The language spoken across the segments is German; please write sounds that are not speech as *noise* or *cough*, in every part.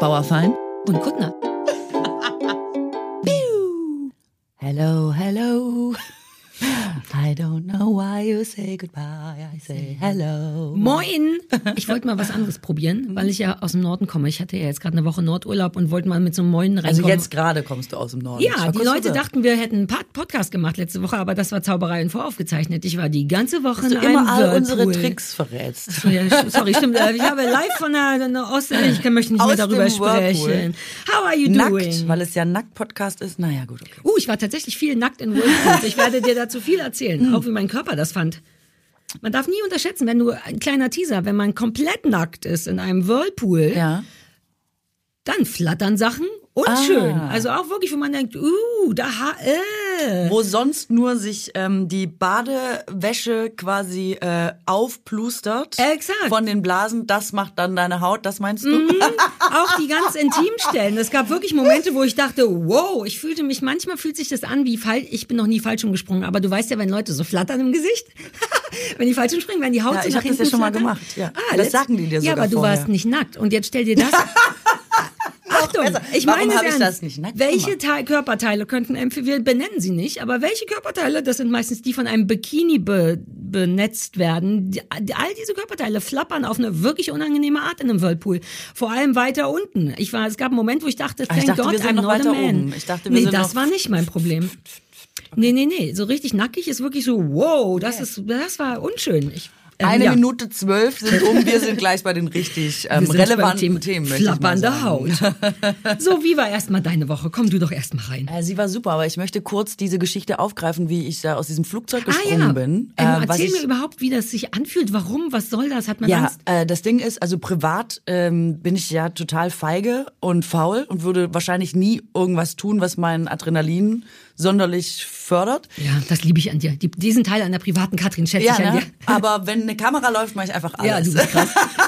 Bauerfein und Kuttner. *laughs* hello, hello. I don't know why you say goodbye. I say hello. Moin! Ich wollte mal was anderes probieren, weil ich ja aus dem Norden komme. Ich hatte ja jetzt gerade eine Woche Nordurlaub und wollte mal mit so einem Moin reinkommen. Also jetzt gerade kommst du aus dem Norden. Ja, die Leute dachten, wir hätten einen Podcast gemacht letzte Woche, aber das war Zauberei und voraufgezeichnet. Ich war die ganze Woche Dass in du immer einem all Whirlpool. unsere Tricks verrätst. So, ja, sorry, stimmt. Ich habe live von der, der Ost, ich kann- möchte nicht Aus mehr darüber sprechen. How are you Nackt, doing? weil es ja ein Nackt-Podcast ist. Naja, gut, okay. Uh, ich war tatsächlich viel nackt in Whirlpools. Ich werde dir dazu viel erzählen, auch wie mein Körper das fand. Man darf nie unterschätzen, wenn du, ein kleiner Teaser, wenn man komplett nackt ist in einem Whirlpool, Ja. dann flattern Sachen und Ah. schön. Also auch wirklich, wo man denkt, uh, da, ha, äh. Wo sonst nur sich ähm, die Badewäsche quasi äh, aufplustert. Exakt. Von den Blasen, das macht dann deine Haut, das meinst du? *laughs* Auch die ganz Intimstellen. Es gab wirklich Momente, wo ich dachte, wow, ich fühlte mich, manchmal fühlt sich das an wie falsch, ich bin noch nie falsch umgesprungen, aber du weißt ja, wenn Leute so flattern im Gesicht, *laughs* wenn die falsch umspringen, wenn die Haut Ja, so ich nach hab das hinten ja schon mal flattern. gemacht, ja. Ah, Das sagen die dir Ja, sogar aber du vorher. warst nicht nackt. Und jetzt stell dir das... *laughs* Achtung, ich Warum meine ich ernst. das nicht nackt Welche? Teil, Körperteile könnten empfehlen, wir benennen sie nicht, aber welche Körperteile, das sind meistens die von einem Bikini be, benetzt werden, die, all diese Körperteile flappern auf eine wirklich unangenehme Art in einem Whirlpool. Vor allem weiter unten. Ich war, es gab einen Moment, wo ich dachte, Ah, ich thank dachte, God, wir sind I'm noch not a weiter man. oben. Ich dachte, wir nee, das war nicht mein Problem. *laughs* Nee, nee, nee. So richtig nackig ist wirklich so, wow, das ist, das war unschön. Ich, Eine ja. Minute zwölf sind um, wir sind gleich bei den richtig *laughs* ähm, relevanten Themen. mal Flappernde. Haut. *laughs* So, wie war erstmal deine Woche? Komm du doch erstmal rein. Äh, Sie war super, aber ich möchte kurz diese Geschichte aufgreifen, wie ich da aus diesem Flugzeug Ah gesprungen ja. bin. Ähm, Äh, was erzähl ich- mir überhaupt, wie das sich anfühlt. Warum? Was soll das? Hat man Ja, Angst? äh, das Ding ist, also privat ähm, bin ich ja total feige und faul und würde wahrscheinlich nie irgendwas tun, was mein Adrenalin sonderlich fördert. Ja, das liebe ich an dir. Die, diesen Teil an der privaten Katrin schätze Ja, ich an ne? dir. aber wenn eine Kamera läuft, mache ich einfach alles. Ja, du bist krass. *laughs*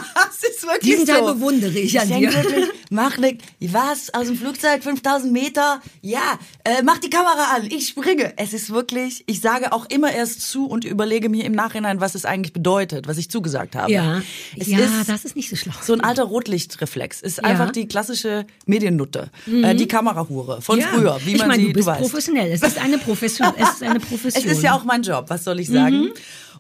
wirklich Diesen so. Teil bewundere ich an denk dir. Wirklich, *laughs* mach ne, was, aus dem Flugzeug, 5000 Meter? Ja, äh, mach die Kamera an, ich springe. Es ist wirklich, ich sage auch immer erst zu und überlege mir im Nachhinein, was es eigentlich bedeutet, was ich zugesagt habe. Ja, es ja ist das ist nicht so schlau. so ein alter Rotlichtreflex. Ist Ja. Mhm. einfach die klassische Mediennutte, äh, die Kamerahure von ja. früher, wie ich man meine, sie, du bist weißt. professionell. Es ist eine *laughs* Profession. Es ist eine Profession. Es ist ja auch mein Job, was soll ich sagen? Mhm.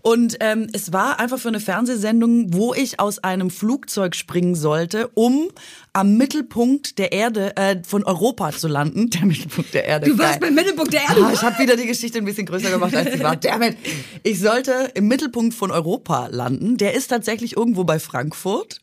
Und ähm, es war einfach für eine Fernsehsendung, wo ich aus einem Flugzeug springen sollte, um am Mittelpunkt der Erde, äh, von Europa zu landen. Der Mittelpunkt der Erde. Du warst beim Mittelpunkt der Erde. Ah, ich habe wieder die Geschichte ein bisschen größer gemacht, als sie war. Damit. Ich sollte im Mittelpunkt von Europa landen. Der ist tatsächlich irgendwo bei Frankfurt.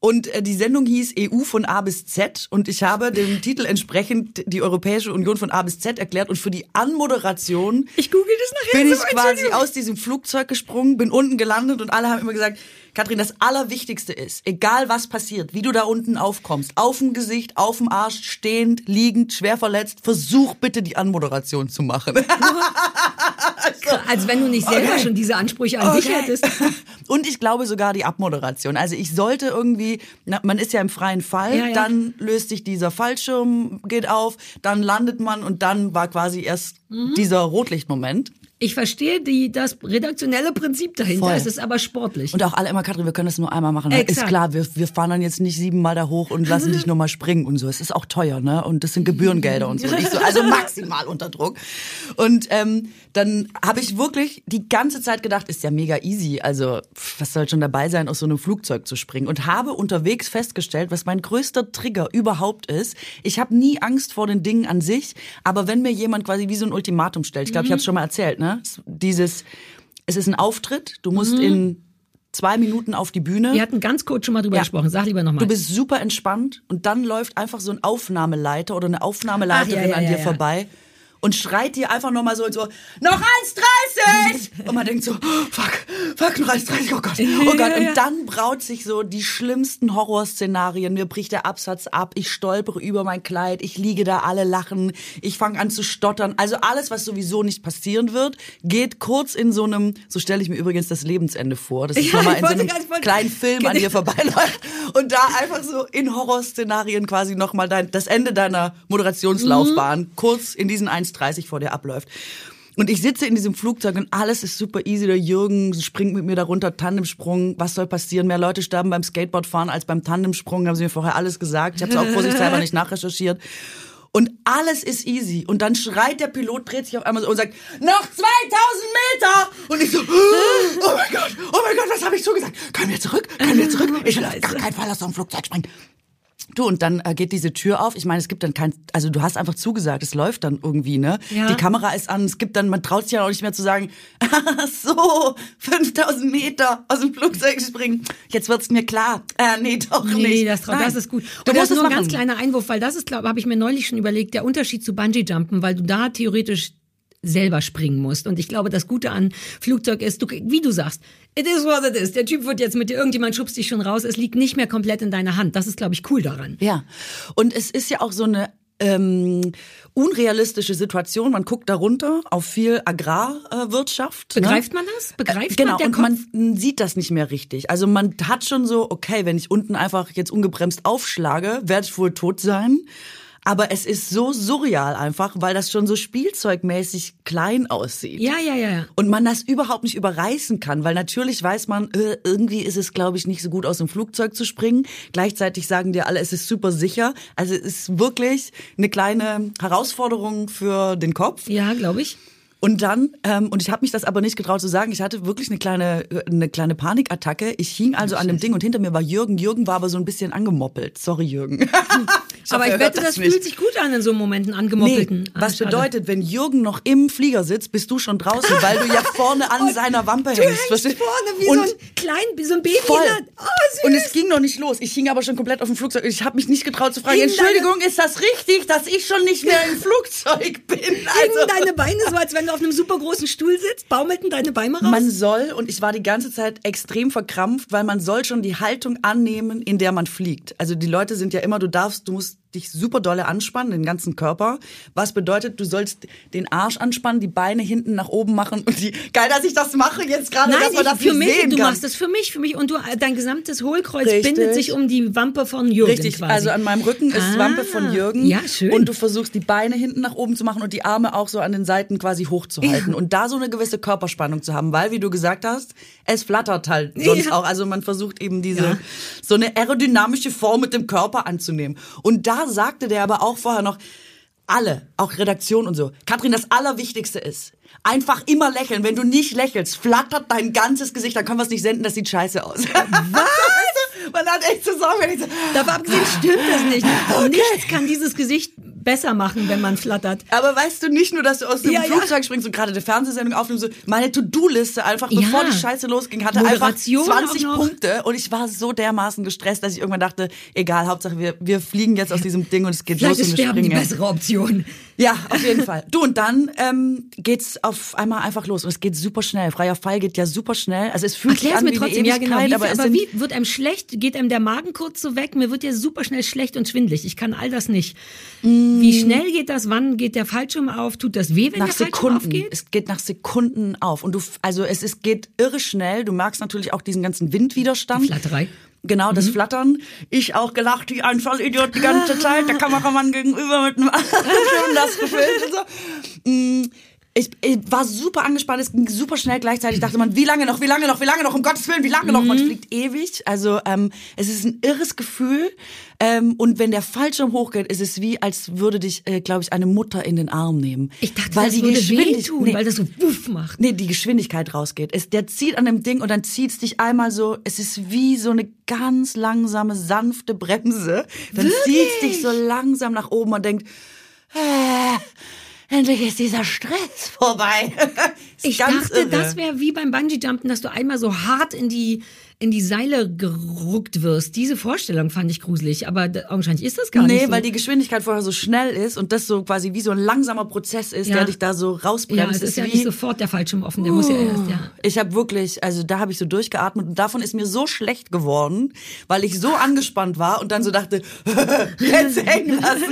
Und äh, die Sendung hieß EU von A bis Z. Und ich habe dem Titel entsprechend die Europäische Union von A bis Z erklärt. Und für die Anmoderation Ich google das nachher. bin ich so, quasi aus diesem Flugzeug gesprungen, bin unten gelandet und alle haben immer gesagt, Katrin, das Allerwichtigste ist, egal was passiert, wie du da unten aufkommst, auf dem Gesicht, auf dem Arsch, stehend, liegend, schwer verletzt, versuch bitte die Anmoderation zu machen. *laughs* Als wenn du nicht selber Okay. schon diese Ansprüche an dich Okay. hättest. *laughs* Und ich glaube sogar die Abmoderation. Also ich sollte irgendwie, na, man ist ja im freien Fall, Ja, ja. dann löst sich dieser Fallschirm, geht auf, dann landet man und dann war quasi erst Mhm. dieser Rotlichtmoment. Ich verstehe die, das redaktionelle Prinzip dahinter. Voll. Es ist aber sportlich. Und auch alle immer, Katrin, wir können das nur einmal machen. Ist Exakt. klar, wir, wir fahren dann jetzt nicht siebenmal da hoch und lassen dich *laughs* nur mal springen und so. Es ist auch teuer, ne? Und das sind Gebührengelder und so. Und so also maximal unter Druck. Und ähm, dann habe ich wirklich die ganze Zeit gedacht, ist ja mega easy. Also was soll schon dabei sein, aus so einem Flugzeug zu springen? Und habe unterwegs festgestellt, was mein größter Trigger überhaupt ist. Ich habe nie Angst vor den Dingen an sich, aber wenn mir jemand quasi wie so ein Ultimatum stellt, ich glaube, ich habe es schon mal erzählt, ne? Dieses, es ist ein Auftritt, du musst in zwei Minuten auf die Bühne. Wir hatten ganz kurz schon mal drüber Ja. gesprochen. Sag lieber nochmal. Du bist super entspannt und dann läuft einfach so ein Aufnahmeleiter oder eine Aufnahmeleiterin Ach, ja, ja, an dir vorbei und schreit dir einfach nochmal so, so noch 1,30! *laughs* und man denkt so, oh, fuck, fuck, noch 1,30, oh Gott, oh Gott. Und dann braut sich so die schlimmsten Horrorszenarien. Mir bricht der Absatz ab, ich stolpere über mein Kleid, ich liege da, alle lachen, ich fange an zu stottern. Also alles, was sowieso nicht passieren wird, geht kurz in so einem, so stelle ich mir übrigens das Lebensende vor, das ist Ja, nochmal ich in so einem wollte- kleinen Film an Genau. dir vorbeiläuft und da einfach so in Horrorszenarien quasi nochmal dein, das Ende deiner Moderationslaufbahn kurz in diesen 1,30 vor dir abläuft. Und ich sitze in diesem Flugzeug und alles ist super easy. Der Jürgen springt mit mir darunter, Tandemsprung. Was soll passieren? Mehr Leute sterben beim Skateboardfahren als beim Tandemsprung, haben sie mir vorher alles gesagt. Ich habe es auch vorsichtshalber nicht nachrecherchiert. Und alles ist easy. Und dann schreit der Pilot, dreht sich auf einmal so und sagt, noch 2000 Meter! Und ich so, *gasps* oh mein Gott, oh mein Gott, was habe ich zugesagt? Können wir zurück? Können wir zurück? Ich will auf gar keinen Fall aus so einem Flugzeug springen. Du, und dann äh, geht diese Tür auf. Ich meine, es gibt dann kein, also du hast einfach zugesagt, es läuft dann irgendwie, ne? Ja. Die Kamera ist an, es gibt dann, man traut sich ja auch nicht mehr zu sagen, *laughs* so, 5000 Meter aus dem Flugzeug springen. Jetzt wird's mir klar. Äh, nee, doch nicht. Nee, das, Nein. das ist gut. Du Und das ist nur ein ganz kleiner Einwurf, weil das ist, glaube habe ich mir neulich schon überlegt, der Unterschied zu Bungee-Jumpen, weil du da theoretisch selber springen musst. Und ich glaube, das Gute an Flugzeug ist, du, wie du sagst, it is what it is. Der Typ wird jetzt mit dir, irgendjemand schubst dich schon raus. Es liegt nicht mehr komplett in deiner Hand. Das ist, glaube ich, cool daran. Ja. Und es ist ja auch so eine ähm, unrealistische Situation. Man guckt darunter auf viel Agrarwirtschaft. Begreift ne? man das? Begreift genau, man der und Kopf? man sieht das nicht mehr richtig. Also man hat schon so, okay, wenn ich unten einfach jetzt ungebremst aufschlage, werde ich wohl tot sein. Aber es ist so surreal einfach, weil das schon so spielzeugmäßig klein aussieht. Ja, ja, ja. Und man das überhaupt nicht überreißen kann, weil natürlich weiß man, äh, irgendwie ist es, glaube ich, nicht so gut aus dem Flugzeug zu springen. Gleichzeitig sagen dir alle, es ist super sicher. Also es ist wirklich eine kleine Herausforderung für den Kopf. Ja, glaube ich. Und dann, ähm, und ich habe mich das aber nicht getraut zu sagen, ich hatte wirklich eine kleine, äh, eine kleine Panikattacke. Ich hing also an dem Ding und hinter mir war Jürgen. Jürgen war aber so ein bisschen angemoppelt. Sorry, Jürgen. *laughs* Aber hoffe, ich wette, das nicht. fühlt sich gut an in so Momenten, angemoppelten. Nee, Ah, was schade. bedeutet, wenn Jürgen noch im Flieger sitzt, bist du schon draußen, weil du ja vorne an *laughs* seiner Wampe Du hängst. hängst verstehst? vorne wie und so ein klein, wie so ein Baby. voll. in Oh, süß. und es ging noch nicht los. Ich hing aber schon komplett auf dem Flugzeug. Ich habe mich nicht getraut zu fragen, Hing Entschuldigung, ist das richtig, dass ich schon nicht mehr im Flugzeug bin? Also, deine Beine so, als wenn du auf einem super großen Stuhl sitzt? Baumelten deine Beine raus? man soll, und ich war die ganze Zeit extrem verkrampft, weil man soll schon die Haltung annehmen, in der man fliegt. Also die Leute sind ja immer, du darfst, du musst dich super dolle anspannen, den ganzen Körper. Was bedeutet, du sollst den Arsch anspannen, die Beine hinten nach oben machen und die, geil, dass ich das mache jetzt gerade, dass man ich, das für mich, sehen du kann. machst es für mich, für mich und du, dein gesamtes Hohlkreuz Richtig. bindet sich um die Wampe von Jürgen Richtig, quasi. also an meinem Rücken ist Ah, Wampe von Jürgen. Ja, schön. Und du versuchst die Beine hinten nach oben zu machen und die Arme auch so an den Seiten quasi hochzuhalten. Und da so eine gewisse Körperspannung zu haben, weil, wie du gesagt hast, es flattert halt sonst Ja. auch. Also man versucht eben diese, Ja. so eine aerodynamische Form mit dem Körper anzunehmen. Und da sagte der aber auch vorher noch, alle, auch Redaktion und so. Katrin, das Allerwichtigste ist, einfach immer lächeln. Wenn du nicht lächelst, flattert dein ganzes Gesicht, dann können wir es nicht senden, das sieht scheiße aus. *laughs* Was? Man hat echt zu sorgen, wenn ich so, Davon abgesehen stimmt das nicht. Nichts kann dieses Gesicht besser machen, wenn man flattert. Aber weißt du nicht nur, dass du aus dem Ja, ja. Flugzeug springst und gerade eine Fernsehsendung aufnimmst, so meine To-Do-Liste einfach, Ja. bevor die Scheiße losging, hatte Moderation einfach 20 auch noch. Punkte und ich war so dermaßen gestresst, dass ich irgendwann dachte, egal, Hauptsache wir, wir fliegen jetzt aus diesem Ding und es geht Vielleicht los ist und wir Sterben die bessere Option. Ja, auf jeden Fall. Du, und dann ähm, geht's auf einmal einfach los und es geht super schnell. Freier Fall geht ja super schnell. Also es fühlt sich Erklär's an mir wie trotzdem, eine ja genau. Aber aber wie wird einem schlecht? Geht einem der Magen kurz so weg? Mir wird ja super schnell schlecht und schwindlig. Ich kann all das nicht. Wie schnell geht das? Wann geht der Fallschirm auf? Tut das weh, wenn nach der Fallschirm Sekunden. aufgeht? Es geht nach Sekunden auf. Und du, also es ist, geht irre schnell. Du merkst natürlich auch diesen ganzen Windwiderstand. Flatterei. Genau, Mhm. das Flattern. Ich auch gelacht wie ein Vollidiot die ganze *laughs* Zeit. Der Kameramann gegenüber mit einem *laughs* *laughs* schön das gefilmt und so. Ich, ich war super angespannt, es ging super schnell gleichzeitig. Dachte man, wie lange noch, wie lange noch, wie lange noch, um Gottes Willen, wie lange noch? Mhm. Man fliegt ewig. Also ähm, es ist ein irres Gefühl. Ähm, und wenn der Fallschirm hochgeht, ist es wie, als würde dich, äh, glaube ich, eine Mutter in den Arm nehmen. Ich dachte, weil das die würde wehtun, nee, weil das so wuff macht. Nee, die Geschwindigkeit rausgeht. Es, der zieht an dem Ding und dann zieht's dich einmal so, es ist wie so eine ganz langsame, sanfte Bremse. Dann zieht's dich so langsam nach oben und denkt, äh, endlich ist dieser Stress vorbei. *laughs* Ich dachte, irre. das wäre wie beim Bungee-Jumpen, dass du einmal so hart in die, in die Seile geruckt wirst. Diese Vorstellung fand ich gruselig, aber augenscheinlich ist das gar Nee, nicht so. weil die Geschwindigkeit vorher so schnell ist und das so quasi wie so ein langsamer Prozess ist, Ja. der dich da so rausbremst. ja, es ist ja wie, nicht sofort der Fallschirm offen, der muss ja erst, ja. Ich habe wirklich, also da habe ich so durchgeatmet und davon ist mir so schlecht geworden, weil ich so angespannt war und dann so dachte, *laughs* jetzt hängen lassen.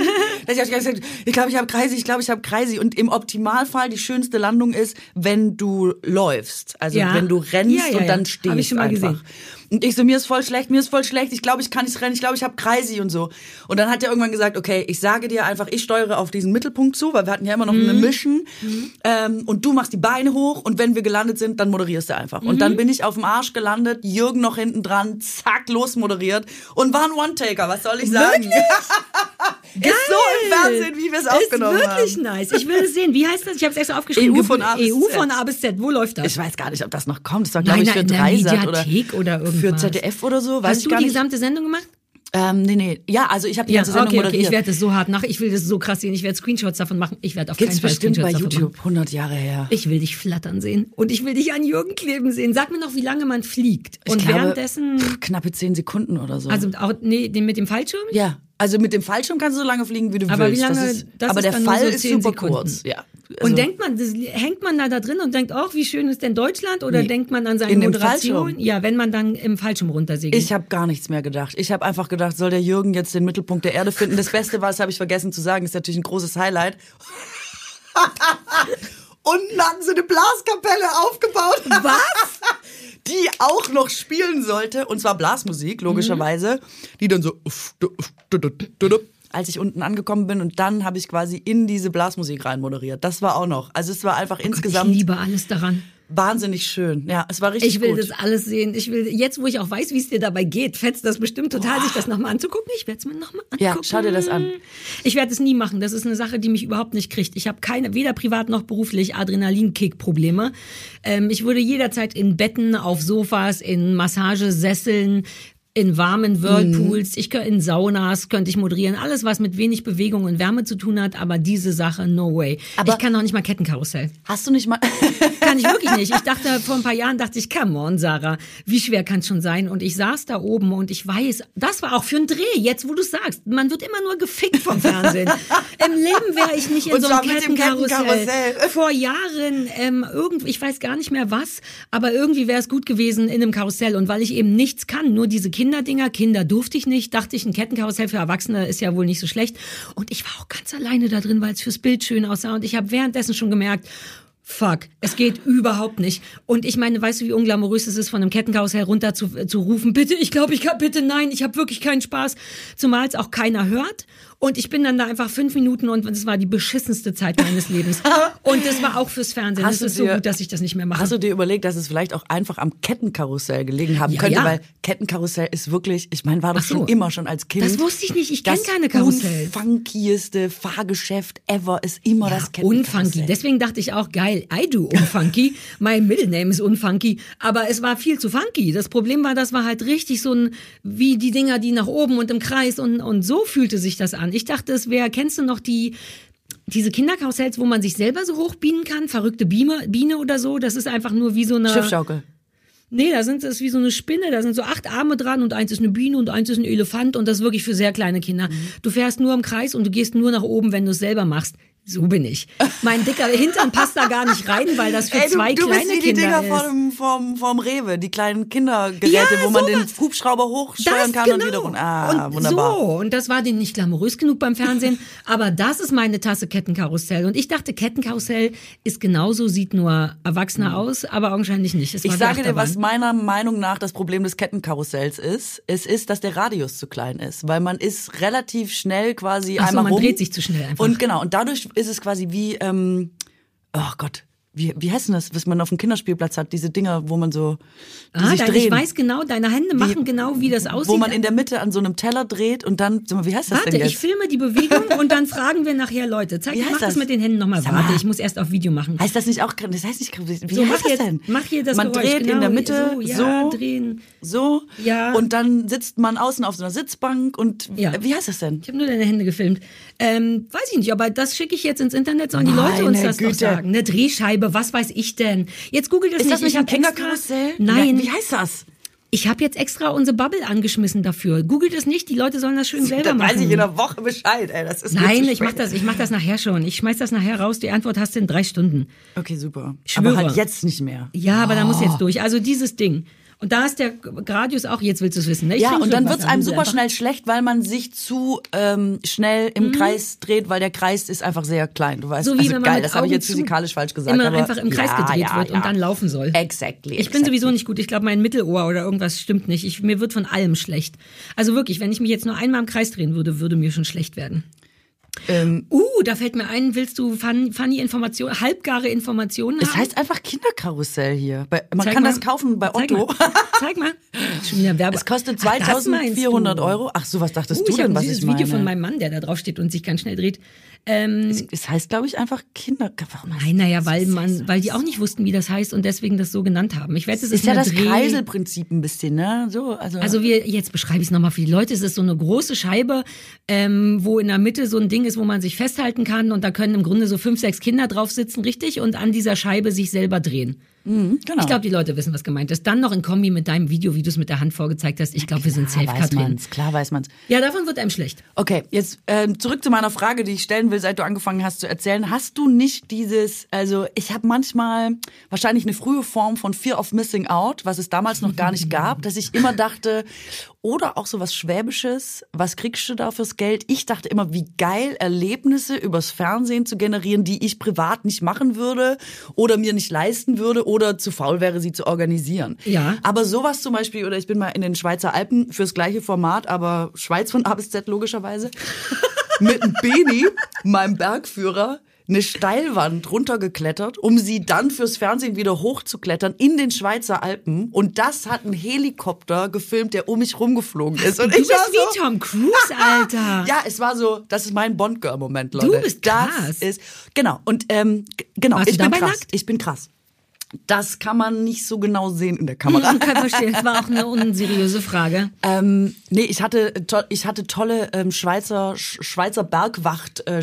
Dass ich hab gesagt, ich glaube, ich habe Kreisi, ich glaube, ich habe Kreisi. Und im Optimalfall die schönste Landung ist, wenn du läufst. Also Ja. wenn du rennst Ja, ja, und dann ja. stehst Hab ich einfach. gesehen. Und ich so, mir ist voll schlecht, mir ist voll schlecht, ich glaube, ich kann nicht rennen, ich glaube, ich habe Kreisi und so. Und dann hat er irgendwann gesagt, okay, ich sage dir einfach, ich steuere auf diesen Mittelpunkt zu, weil wir hatten ja immer noch eine Mission. Ähm, und du machst die Beine hoch und wenn wir gelandet sind, dann moderierst du einfach. Und dann bin ich auf dem Arsch gelandet, Jürgen noch hinten dran, zack, los moderiert und war ein One-Taker, was soll ich sagen? *laughs* ist so im Fernsehen, wie wir es aufgenommen Ist wirklich haben. nice. Ich will es sehen. Wie heißt das? Ich habe es extra aufgeschrieben. EU von A bis EU Z. von A bis Z. Wo läuft das? Ich weiß gar nicht, ob das noch kommt. Das war, glaube ich, für Dreisat oder, oder für. ZDF oder so. Weiß Hast ich du die gesamte Sendung gemacht? Ähm, nee, nee. Ja, also ich habe die Ja, ganze Sendung okay, okay. Ich werde das so hart nach. Ich will das so krass sehen. Ich werde Screenshots davon machen. Ich werde auf Gibt's keinen Fall bestimmt bei Screenshots davon YouTube. 100 Jahre her. Ich will dich flattern sehen und ich will dich an Jürgen kleben sehen. Sag mir noch, wie lange man fliegt. Ich Und glaube, währenddessen, pff, knappe 10 Sekunden oder so. also auch, nee, den mit dem Fallschirm? ja, also mit dem Fallschirm kannst du so lange fliegen, wie du Aber wie willst. lange- das ist, aber der Fall so ist 10 super Sekunden. kurz. Ja. Also, Und denkt man, das, hängt man da, da drin und denkt, auch, wie schön ist denn Deutschland? Oder Nee. denkt man an seine In Moderation? Fallschirm. Ja, wenn man dann im Fallschirm runtersegelt. Ich habe gar nichts mehr gedacht. Ich habe einfach gedacht, soll der Jürgen jetzt den Mittelpunkt der Erde finden? Das Beste war, das habe ich vergessen zu sagen, ist natürlich ein großes Highlight. Unten hatten sie eine Blaskapelle aufgebaut. Was? Die auch noch spielen sollte. Und zwar Blasmusik, logischerweise. Die dann so. Als ich unten angekommen bin und dann habe ich quasi in diese Blasmusik rein moderiert. Das war auch noch. Also es war einfach Ich insgesamt liebe alles daran. Wahnsinnig schön. Ja, es war richtig Ich will gut. das alles sehen. Ich will, jetzt, wo ich auch weiß, wie es dir dabei geht, fetzt das bestimmt total, sich das nochmal anzugucken. Ich werde es mir nochmal angucken. Ja, schau dir das an. Ich werde es nie machen. Das ist eine Sache, die mich überhaupt nicht kriegt. Ich habe keine, weder privat noch beruflich Adrenalinkick-Probleme. Ähm, ich würde jederzeit in Betten, auf Sofas, in Massagesesseln, in warmen Whirlpools, ich könnte in Saunas könnte ich moderieren, alles was mit wenig Bewegung und Wärme zu tun hat, aber diese Sache no way. Aber- ich kann auch nicht mal Kettenkarussell. Hast du nicht mal. *laughs* Kann ich wirklich nicht. Ich dachte, *laughs* vor ein paar Jahren dachte ich, come on, Sarah, wie schwer kann es schon sein? Und ich saß da oben und ich weiß, das war auch für einen Dreh, jetzt wo du sagst, man wird immer nur gefickt vom Fernsehen. *laughs* Im Leben wäre ich nicht in Und so einem Kettenkarussell. Kettenkarussell. Vor Jahren, ähm, irgendwie, ich weiß gar nicht mehr was, aber irgendwie wäre es gut gewesen in einem Karussell. Und weil ich eben nichts kann, nur diese Kinderdinger, Kinder durfte ich nicht, dachte ich, ein Kettenkarussell für Erwachsene ist ja wohl nicht so schlecht. Und ich war auch ganz alleine da drin, weil es fürs Bild schön aussah. Und ich habe währenddessen schon gemerkt, Fuck, es geht überhaupt nicht. Und ich meine, weißt du, wie unglamourös es ist, von einem Kettenkarussell runter zu, zu rufen, bitte, ich glaube, ich kann, bitte, nein, ich habe wirklich keinen Spaß. Zumal es auch keiner hört. Und ich bin dann da einfach fünf Minuten und es war die beschissenste Zeit meines Lebens. *laughs* Und das war auch fürs Fernsehen. Hast du ist so dir- gut, dass ich das nicht mehr mache. Hast du dir überlegt, dass es vielleicht auch einfach am Kettenkarussell gelegen haben Ja, könnte? ja. Weil Kettenkarussell ist wirklich, ich meine, war das so. schon immer schon als Kind. Das wusste ich nicht. Ich kenn das keine Karussells. unfunkieste Fahrgeschäft ever ist immer das Unfunky. Kettenkarussell. Deswegen dachte ich auch, geil, I do unfunky. *laughs* mein Middle Name ist unfunky. Aber es war viel zu funky. Das Problem war, das war halt richtig so ein, wie die Dinger, die nach oben und im Kreis und, und so fühlte sich das an. Ich dachte, es wäre, kennst du noch die, diese Kinderkarussells, wo man sich selber so hochbienen kann? Verrückte Biene, Biene oder so? Das ist einfach nur wie so eine. Schiffschaukel. Nee, da sind es wie so eine Spinne, da sind so acht Arme dran und eins ist eine Biene und eins ist ein Elefant und das ist wirklich für sehr kleine Kinder. Du fährst nur im Kreis und du gehst nur nach oben, wenn du es selber machst. So bin ich. Mein dicker Hintern passt da gar nicht rein, weil das für Ey, du, zwei du kleine bist wie die Kinder Dinger ist. vom, vom, vom Rewe, die kleinen Kindergeräte, Ja, wo man den Hubschrauber hochsteuern Das kann genau. und wieder runter. Ah, und wunderbar. So, und das war denen nicht glamourös genug beim Fernsehen. *laughs* aber das ist meine Tasse Kettenkarussell. Und ich dachte, Kettenkarussell ist genauso, sieht nur erwachsener aus, aber augenscheinlich nicht. Ich sage dir, was meiner Meinung nach das Problem des Kettenkarussells ist. Es ist, dass der Radius zu klein ist, weil man ist relativ schnell quasi Ach so, einmal man rum. dreht sich zu schnell einfach. Und genau, und dadurch ist es quasi wie, ähm, oh Gott, wie, wie heißt denn das, was man auf dem Kinderspielplatz hat? Diese Dinger, wo man so die Ah, sich dein, drehen. ich weiß genau, deine Hände machen genau, wie das aussieht. wo man in der Mitte an so einem Teller dreht und dann, sag mal, wie heißt das Warte, denn jetzt? ich filme die Bewegung *laughs* und dann fragen wir nachher Leute. Zeig, Wie mach heißt das das? mit den Händen nochmal. Warte, ich muss erst auf Video machen. Heißt das nicht auch, das heißt nicht, wie So, heißt das jetzt- denn? mach hier das Man Geräusch, dreht in genau, der Mitte, so, ja, so, drehen. so, Ja. und dann sitzt man außen auf so einer Sitzbank und, Ja. wie heißt das denn? Ich habe nur deine Hände gefilmt. Ähm, weiß ich nicht, aber das schicke ich jetzt ins Internet, sollen die Leute uns das doch Güte. sagen. Eine Drehscheibe, was weiß ich denn? Jetzt googelt das Ist nicht. das nicht ich ein Kinderkarussell? Nein, Wie heißt das? ich habe jetzt extra unsere Bubble angeschmissen dafür. Googelt es nicht, die Leute sollen das schön selber Dann machen. weiß ich in einer Woche Bescheid, ey. Das ist Nein, ich mach das, ich mach das nachher schon. Ich schmeiß das nachher raus. Die Antwort hast du in drei Stunden. Okay, super. Schwöre. Aber halt jetzt nicht mehr. Ja, aber da muss jetzt durch. Also dieses Ding. Und da ist der Gradius auch, jetzt willst du es wissen, ne? Ja, und dann Wasser, wird's einem super einfach. schnell schlecht, weil man sich zu ähm, schnell im Kreis dreht, weil der Kreis ist einfach sehr klein. Du weißt, Mhm. So wie also wenn man geil, das habe ich jetzt physikalisch falsch gesagt. immer aber einfach im Kreis ja, gedreht ja, wird ja. und dann laufen soll. Exactly. Ich bin sowieso nicht gut. Ich glaube, mein Mittelohr oder irgendwas stimmt nicht. Ich, mir wird von allem schlecht. Also wirklich, wenn ich mich jetzt nur einmal im Kreis drehen würde, würde mir schon schlecht werden. Ähm, Uh, da fällt mir ein, willst du fun, funny Informationen, halbgare Informationen es haben? heißt einfach Kinderkarussell hier. Bei, man Zeig kann mal. das kaufen bei Zeig Otto. Mal. Zeig mal. Wieder Werbe. Es kostet Ach, das meinst 2400 du. Euro. Ach so, was dachtest Uh, du ich habe denn, ein was süßes ich meine? Video von meinem Mann, der da drauf steht und sich ganz schnell dreht. Ähm, es heißt, glaube ich, einfach Kinder. Warum heißt nein, naja, weil man, weil die auch nicht wussten, wie das heißt und deswegen das so genannt haben. Ich wette, es ist ist ja das Dreh- Kreiselprinzip ein bisschen, ne? So, also, Also wir, jetzt beschreibe ich es nochmal für die Leute. Es ist so eine große Scheibe, ähm, wo in der Mitte so ein Ding ist, wo man sich festhalten kann und da können im Grunde so fünf, sechs Kinder drauf sitzen, richtig, und an dieser Scheibe sich selber drehen. Genau. Ich glaube, die Leute wissen, was gemeint ist. Dann noch in Kombi mit deinem Video, wie du es mit der Hand vorgezeigt hast. Ich glaube, wir sind safe, klar weiß Katrin. man's, klar weiß man's. Ja, davon wird einem schlecht. Okay, jetzt ähm, zurück zu meiner Frage, die ich stellen will, seit du angefangen hast zu erzählen. Hast du nicht dieses, also ich habe manchmal wahrscheinlich eine frühe Form von Fear of Missing Out, was es damals noch gar nicht gab, *laughs* dass ich immer dachte, oder auch so was Schwäbisches, was kriegst du da fürs Geld? Ich dachte immer, wie geil Erlebnisse übers Fernsehen zu generieren, die ich privat nicht machen würde oder mir nicht leisten würde oder zu faul wäre, sie zu organisieren. Ja. Aber sowas zum Beispiel, oder ich bin mal in den Schweizer Alpen fürs gleiche Format, aber Schweiz von A bis Z logischerweise, *laughs* mit einem Beni, meinem Bergführer, eine Steilwand runtergeklettert, um sie dann fürs Fernsehen wieder hochzuklettern in den Schweizer Alpen. Und das hat ein Helikopter gefilmt, der um mich rumgeflogen ist. Und Du ich war bist wie Tom Cruise, Alter. *laughs* ja, es war so, das ist mein Bond-Girl-Moment, Leute. bist krass. Das ist, genau, und ähm, genau, Warst ich du bin krass. nackt? Ich bin krass. Das kann man nicht so genau sehen in der Kamera. Ich kann verstehen, das war auch eine unseriöse Frage. Ähm, nee, ich hatte, ich hatte tolle ähm, Schweizer, Sch Schweizer Bergwacht äh,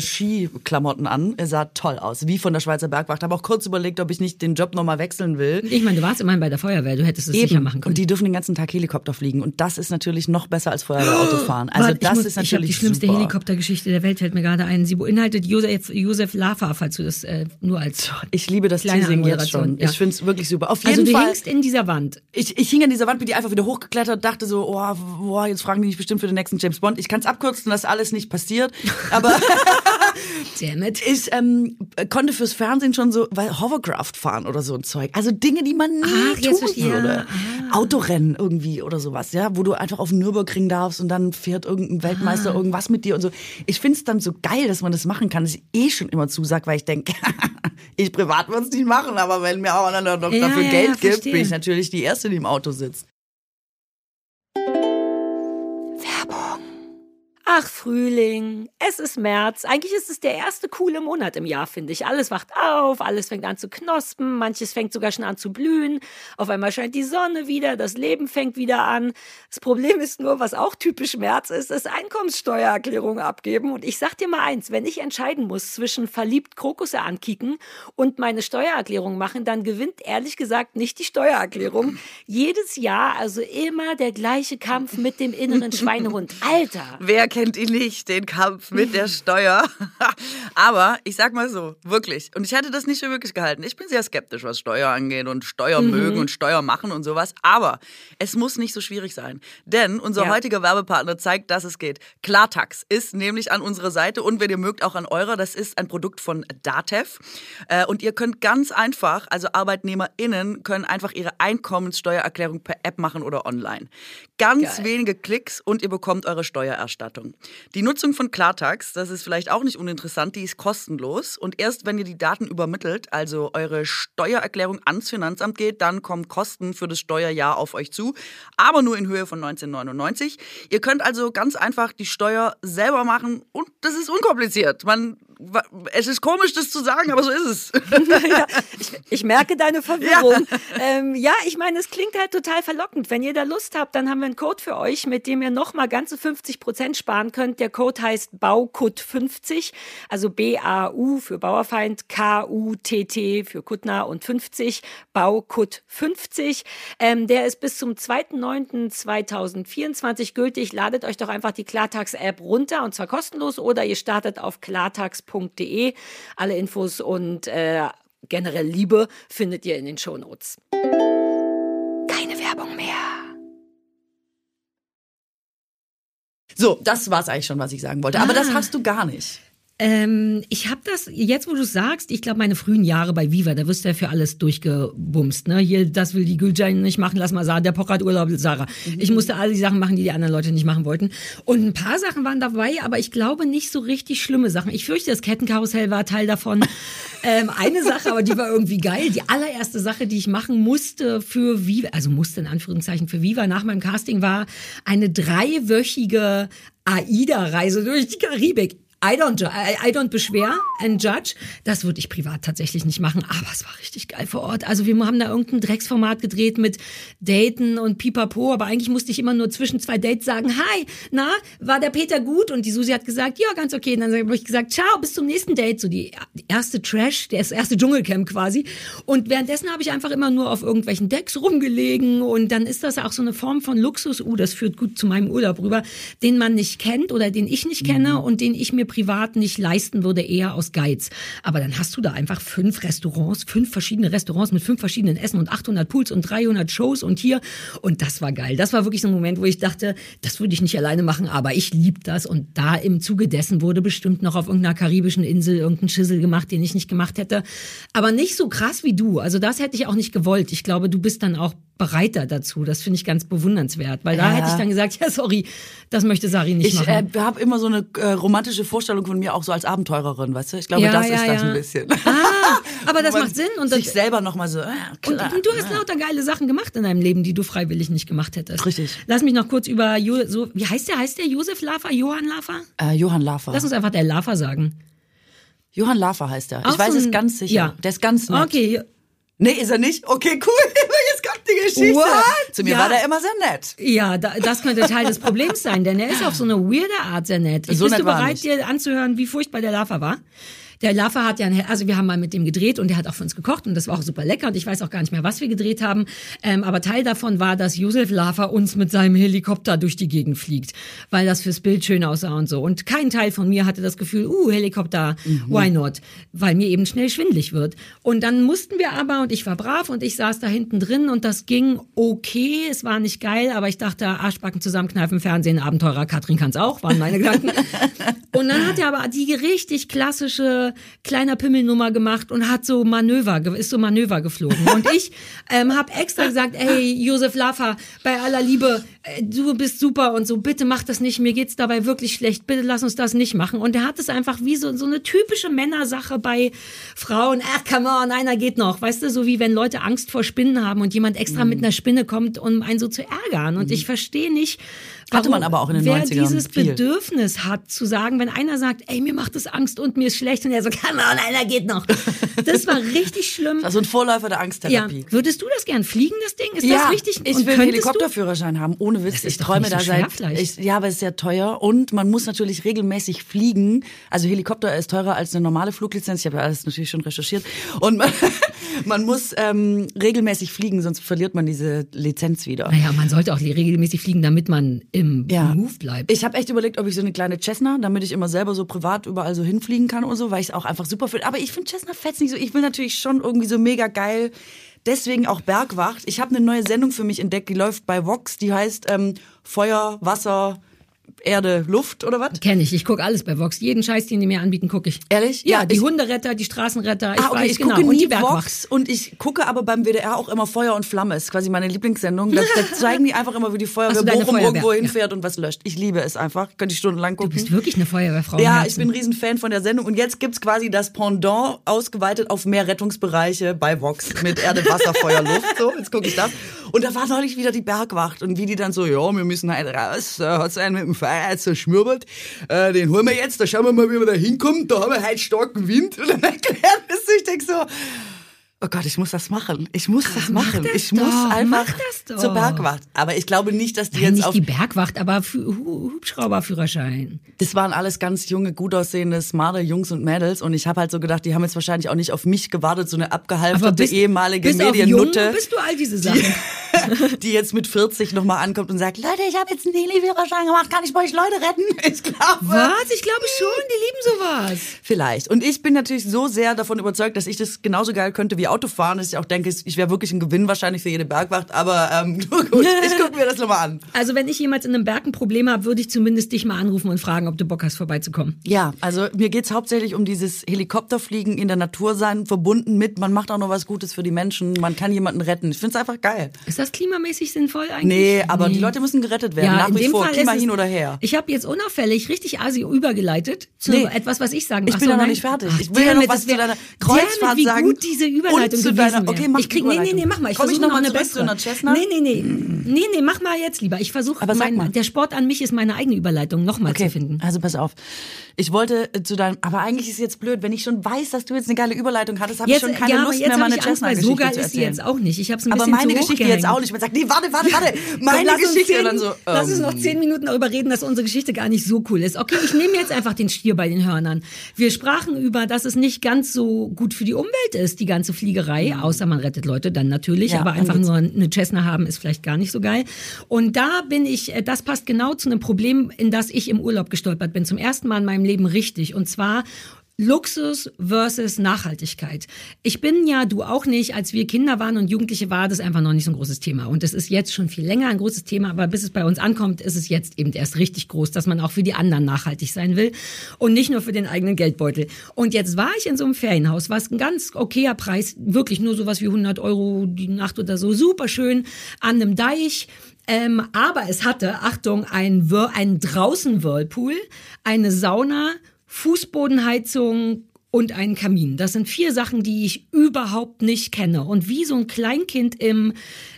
an. Er sah toll aus, wie von der Schweizer Bergwacht. Habe auch kurz überlegt, ob ich nicht den Job nochmal wechseln will. Ich meine, du warst immerhin bei der Feuerwehr, du hättest es sicher machen können. Und die dürfen den ganzen Tag Helikopter fliegen. Und das ist natürlich noch besser als Feuerwehrauto *gasps* fahren. Also Warte, das muss- ist Ich habe natürlich die schlimmste super. Helikoptergeschichte der Welt, fällt mir gerade ein. Sie beinhaltet Josef, Josef Lava, falls du das äh, nur als... Ich liebe das Teasing jetzt schon. Ja. Ich find's wirklich super. Auf Also jeden du Fall. hängst in dieser Wand. Ich, ich hing an dieser Wand, bin die einfach wieder hochgeklettert, dachte so, oh, boah, jetzt fragen die mich bestimmt für den nächsten James Bond. Ich kann es abkürzen, dass alles nicht passiert. Aber *laughs* ich ähm, konnte fürs Fernsehen schon so weil Hovercraft fahren oder so ein Zeug. Also Dinge, die man nie Ach, tun würde. Ah. Autorennen irgendwie oder sowas, ja, wo du einfach auf den Nürburgring darfst und dann fährt irgendein Weltmeister Ah. irgendwas mit dir und so. Ich find's dann so geil, dass man das machen kann, dass ich eh schon immer zusag, weil ich denke, *laughs* ich privat würde es nicht machen, aber wenn mir auch einer noch Ja, dafür ja, Geld gibt, bin ich natürlich die Erste, die im Auto sitzt. Ach, Frühling, es ist März. Eigentlich ist es der erste coole Monat im Jahr, finde ich. Alles wacht auf, alles fängt an zu knospen, manches fängt sogar schon an zu blühen. Auf einmal scheint die Sonne wieder, das Leben fängt wieder an. Das Problem ist nur, was auch typisch März ist, ist Einkommenssteuererklärung abgeben. Und ich sag dir mal eins, wenn ich entscheiden muss zwischen verliebt Krokusse ankicken und meine Steuererklärung machen, dann gewinnt ehrlich gesagt nicht die Steuererklärung. Jedes Jahr also immer der gleiche Kampf mit dem inneren Schweinehund. *laughs* Alter! Wer kennt ihn nicht, den Kampf mit der *laughs* Steuer? *laughs* Aber ich sag mal so, wirklich. Und ich hätte das nicht für wirklich gehalten. Ich bin sehr skeptisch, was Steuer angeht und Steuer Mhm. mögen und Steuer machen und sowas. Aber es muss nicht so schwierig sein. Denn unser Ja. heutiger Werbepartner zeigt, dass es geht. Klartax ist nämlich an unserer Seite und wenn ihr mögt, auch an eurer. Das ist ein Produkt von Datev. Äh, Und ihr könnt ganz einfach, also ArbeitnehmerInnen können einfach ihre Einkommenssteuererklärung per App machen oder online. Ganz Geil. wenige Klicks und ihr bekommt eure Steuererstattung. Die Nutzung von Klartax, das ist vielleicht auch nicht uninteressant, die ist kostenlos. Und erst wenn ihr die Daten übermittelt, also eure Steuererklärung ans Finanzamt geht, dann kommen Kosten für das Steuerjahr auf euch zu, aber nur in Höhe von 1999. Ihr könnt also ganz einfach die Steuer selber machen und das ist unkompliziert. Man, es ist komisch, das zu sagen, aber so ist es. *laughs* ja, ich, ich merke deine Verwirrung. Ja. Ähm, ja, ich meine, es klingt halt total verlockend. Wenn ihr da Lust habt, dann haben wir einen Code für euch, mit dem ihr nochmal ganze 50 Prozent sparen könnt. Der Code heißt BAUKUT50, also B-A-U für Bauerfeind, K-U-T-T für Kuttner und 50, BAUKUT50. Ähm, der ist bis zum 2.9.2024 gültig. Ladet euch doch einfach die Klartax-App runter und zwar kostenlos oder ihr startet auf podcast.de. Alle Infos und äh, generell Liebe findet ihr in den Shownotes. Keine Werbung mehr. So, das war es eigentlich schon, was ich sagen wollte. Aber ah. das hast du gar nicht. Ähm, ich habe das, jetzt wo du sagst, ich glaube meine frühen Jahre bei Viva, da wirst du ja für alles durchgebumst. Ne? Hier, das will die Gülcan nicht machen, lass mal sagen, der Pocher hat Urlaub, Sarah. Ich musste all die Sachen machen, die die anderen Leute nicht machen wollten. Und ein paar Sachen waren dabei, aber ich glaube nicht so richtig schlimme Sachen. Ich fürchte, das Kettenkarussell war Teil davon. *laughs* ähm, eine Sache, aber die war irgendwie geil. Die allererste Sache, die ich machen musste für Viva, also musste in Anführungszeichen für Viva nach meinem Casting war eine dreiwöchige AIDA-Reise durch die Karibik. I don't, I, I don't beschwer and judge. Das würde ich privat tatsächlich nicht machen, aber es war richtig geil vor Ort. Also wir haben da irgendein Drecksformat gedreht mit Daten und Pipapo, aber eigentlich musste ich immer nur zwischen zwei Dates sagen, hi, na, war der Peter gut? Und die Susi hat gesagt, ja, ganz okay. Und dann habe ich gesagt, ciao, bis zum nächsten Date. So die erste Trash, das erste Dschungelcamp quasi. Und währenddessen habe ich einfach immer nur auf irgendwelchen Decks rumgelegen und dann ist das auch so eine Form von Luxus, uh, das führt gut zu meinem Urlaub rüber, den man nicht kennt oder den ich nicht kenne und den ich mir privat nicht leisten würde, eher aus Geiz. Aber dann hast du da einfach fünf Restaurants, fünf verschiedene Restaurants mit fünf verschiedenen Essen und 800 Pools und 300 Shows und hier. Und das war geil. Das war wirklich so ein Moment, wo ich dachte, das würde ich nicht alleine machen, aber ich lieb das. Und da im Zuge dessen wurde bestimmt noch auf irgendeiner karibischen Insel irgendein Schissel gemacht, den ich nicht gemacht hätte. Aber nicht so krass wie du. Also das hätte ich auch nicht gewollt. Ich glaube, du bist dann auch bereiter dazu. Das finde ich ganz bewundernswert, weil da Ja. hätte ich dann gesagt, *laughs* ja sorry, das möchte Sari nicht Ich machen. äh, habe immer so eine äh, romantische Vorstellung von mir auch so als Abenteurerin, weißt du? Ich glaube, Ja, das ja, ist das ein bisschen. Ah, *laughs* aber das macht Sinn und das, sich selber noch mal so. Äh, Und, klar, und du hast lauter geile Sachen gemacht in deinem Leben, die du freiwillig nicht gemacht hättest. Richtig. Lass mich noch kurz über, jo so, wie heißt der? Heißt der Josef Lafer? Johann Lafer? Äh, Johann Lafer. Lass uns einfach der Lafer sagen. Johann Lafer heißt er. Auch Ich weiß so es ein- ganz sicher. ja. Der ist ganz nett. Okay. Nee, ist er nicht? Okay, cool. Kommt die Geschichte. What? Zu mir Ja. war der immer sehr nett. Ja, da, das könnte Teil des Problems sein, denn er ist auf so eine weirde Art sehr nett. Ich So bist nett du er bereit, dir anzuhören, wie furchtbar der Lafer war? Der Lafer hat ja, also wir haben mal mit dem gedreht und der hat auch für uns gekocht und das war auch super lecker und ich weiß auch gar nicht mehr, was wir gedreht haben. Ähm, aber Teil davon war, dass Josef Lafer uns mit seinem Helikopter durch die Gegend fliegt, weil das fürs Bild schön aussah und so. Und kein Teil von mir hatte das Gefühl, uh, Helikopter, why not? Weil mir eben schnell schwindlig wird. Und dann mussten wir aber, und ich war brav und ich saß da hinten drin und das ging okay. Es war nicht geil, aber ich dachte, Arschbacken zusammenkneifen, Fernsehen, Abenteurer, Katrin kann's auch, waren meine Gedanken. *laughs* Und dann hat er aber die richtig klassische kleiner Pimmelnummer gemacht und hat so Manöver, ist so Manöver geflogen. Und ich ähm, habe extra gesagt, ey, Josef Laffer, bei aller Liebe, äh, du bist super und so, bitte mach das nicht, mir geht's dabei wirklich schlecht, bitte lass uns das nicht machen. Und er hat es einfach wie so, so eine typische Männersache bei Frauen, ach, come on, einer geht noch, weißt du, so wie wenn Leute Angst vor Spinnen haben und jemand extra mit einer Spinne kommt, um einen so zu ärgern. Und ich verstehe nicht, Hatte man aber auch in den wer 90ern dieses viel. Bedürfnis hat, zu sagen, wenn einer sagt, ey, mir macht es Angst und mir ist schlecht und er so, *laughs* come on, einer geht noch. Das war richtig schlimm. Also ein Vorläufer der Ja, Angsttherapie. würdest du das gern fliegen, das Ding? Ist das richtig? ich Und will einen könntest du? Helikopterführerschein haben, ohne Witz. Das ist ich träume da seit. Ich, ja, aber es ist sehr teuer und man muss natürlich regelmäßig fliegen. Also Helikopter ist teurer als eine normale Fluglizenz. Ich habe ja alles natürlich schon recherchiert. Und man, *laughs* man muss ähm, regelmäßig fliegen, sonst verliert man diese Lizenz wieder. Naja, man sollte auch regelmäßig fliegen, damit man im Ja. Move bleibt. Ich habe echt überlegt, ob ich so eine kleine Cessna, damit ich immer selber so privat überall so hinfliegen kann und so, weil ich es auch einfach super finde. Aber ich finde Cessna fetzt nicht so. Ich will natürlich schon irgendwie so mega geil. Deswegen auch Bergwacht. Ich habe eine neue Sendung für mich entdeckt, die läuft bei Vox. Die heißt ähm, Feuer, Wasser, Erde, Luft oder was? Kenne ich. Ich gucke alles bei Vox. Jeden Scheiß, den die mir anbieten, gucke ich. Ehrlich? Ja, Ja, die ich- Hunderetter, die Straßenretter. Ich ah, okay, weiß ich genau. gucke nie. Vox und ich gucke aber beim WDR auch immer Feuer und Flamme. Ist quasi meine Lieblingssendung. Da, *laughs* zeigen die einfach immer, wie die Feuerwehr Bochum Feuerwehr, irgendwo ja. hinfährt und was löscht. Ich liebe es einfach. Könnte ich stundenlang gucken. Du bist wirklich eine Feuerwehrfrau. Ja, ich bin ein Riesenfan von der Sendung. Und jetzt gibt's quasi das Pendant ausgeweitet auf mehr Rettungsbereiche bei Vox mit Erde, Wasser, Feuer, Luft. So, jetzt gucke ich das. Und da war neulich wieder die Bergwacht. Und wie die dann so, ja, wir müssen halt raus. Da hat's einen mit dem Fahrrad zerschmürbelt. Äh, den holen wir jetzt. Da schauen wir mal, wie wir da hinkommen. Da haben wir halt starken Wind. *laughs* Und dann erklärt es sich. Ich denk so, oh Gott, ich muss das machen. Ich muss das mach machen. das ich doch, muss einfach mach das doch. zur Bergwacht. Aber ich glaube nicht, dass die Nein, jetzt nicht auf die Bergwacht, aber Hubschrauberführerschein. das waren alles ganz junge, gut aussehende, smarte Jungs und Mädels. Und ich habe halt so gedacht, die haben jetzt wahrscheinlich auch nicht auf mich gewartet, so eine abgehalfterte ehemalige bis auf Mediennutte. Jung bist du all diese Sachen. *laughs* die jetzt mit 40 nochmal ankommt und sagt, Leute, ich habe jetzt einen Heli-Führerschein gemacht, kann ich bei euch Leute retten? *laughs* Ich glaube. Was? Ich glaube schon, die lieben sowas. Vielleicht. Und ich bin natürlich so sehr davon überzeugt, dass ich das genauso geil könnte wie Autofahren, dass ich auch denke, ich wäre wirklich ein Gewinn wahrscheinlich für jede Bergwacht. Aber ähm, *laughs* gut, ich gucke mir das nochmal an. Also wenn ich jemals in einem Berg ein Problem habe, würde ich zumindest dich mal anrufen und fragen, ob du Bock hast, vorbeizukommen. Ja, also mir geht's hauptsächlich um dieses Helikopterfliegen in der Natur sein, verbunden mit, man macht auch noch was Gutes für die Menschen, man kann jemanden retten. Ich finde es einfach geil. Ist das klimamäßig sinnvoll eigentlich? Nee, aber die Leute müssen gerettet werden, Ja, nach in wie dem vor, Fall Klima es- hin oder her. Ich habe jetzt unauffällig richtig Asi übergeleitet zu Nee. etwas, was ich sagen Ich Ach bin so, ja noch nein. nicht fertig. Ach, Ich will ja noch was zu deiner Kreuzfahrt wie sagen. gut diese Überleitung Und zu gewesen deiner- okay, mach ich krieg, nee, nee, nee, Überleitung. mach mal. Ich versuche noch mal eine bessere. Nee, nee, nee. Nee, nee, mach mal jetzt lieber. Ich versuche, Aber sag mal. der Sport an mich ist meine eigene Überleitung nochmal Okay, zu finden. also pass auf. Ich wollte äh, zu deinem, aber eigentlich ist es jetzt blöd, wenn ich schon weiß, dass du jetzt eine geile Überleitung hattest, habe ich schon keine ja, aber Lust mehr, meine Cessna-Geschichte so geil ist sie jetzt auch nicht. Ich habe es ein aber bisschen meine zu Geschichte jetzt auch nicht. Man sagt, nee, warte, warte, warte. Meine Geschichte. Und dann so, lass uns ähm, noch zehn Minuten darüber reden, dass unsere Geschichte gar nicht so cool ist. Okay, ich nehme jetzt einfach den Stier bei den Hörnern. Wir sprachen über, dass es nicht ganz so gut für die Umwelt ist, die ganze Fliegerei, außer man rettet Leute dann natürlich, Ja, aber einfach nur eine Cessna haben ist vielleicht gar nicht so geil. Und da bin ich, äh, das passt genau zu einem Problem, in das ich im Urlaub gestolpert bin, zum ersten Mal in meinem Leben richtig. Und zwar Luxus versus Nachhaltigkeit. Ich bin ja, du auch nicht, als wir Kinder waren und Jugendliche war das einfach noch nicht so ein großes Thema. Und es ist jetzt schon viel länger ein großes Thema, aber bis es bei uns ankommt, ist es jetzt eben erst richtig groß, dass man auch für die anderen nachhaltig sein will und nicht nur für den eigenen Geldbeutel. Und jetzt war ich in so einem Ferienhaus, was ein ganz okayer Preis, wirklich nur sowas wie 100 Euro die Nacht oder so, super schön, an einem Deich. Ähm, aber es hatte, Achtung, ein, einen draußen Whirlpool, eine Sauna, Fußbodenheizung und einen Kamin. Das sind vier Sachen, die ich überhaupt nicht kenne. Und wie so ein Kleinkind im,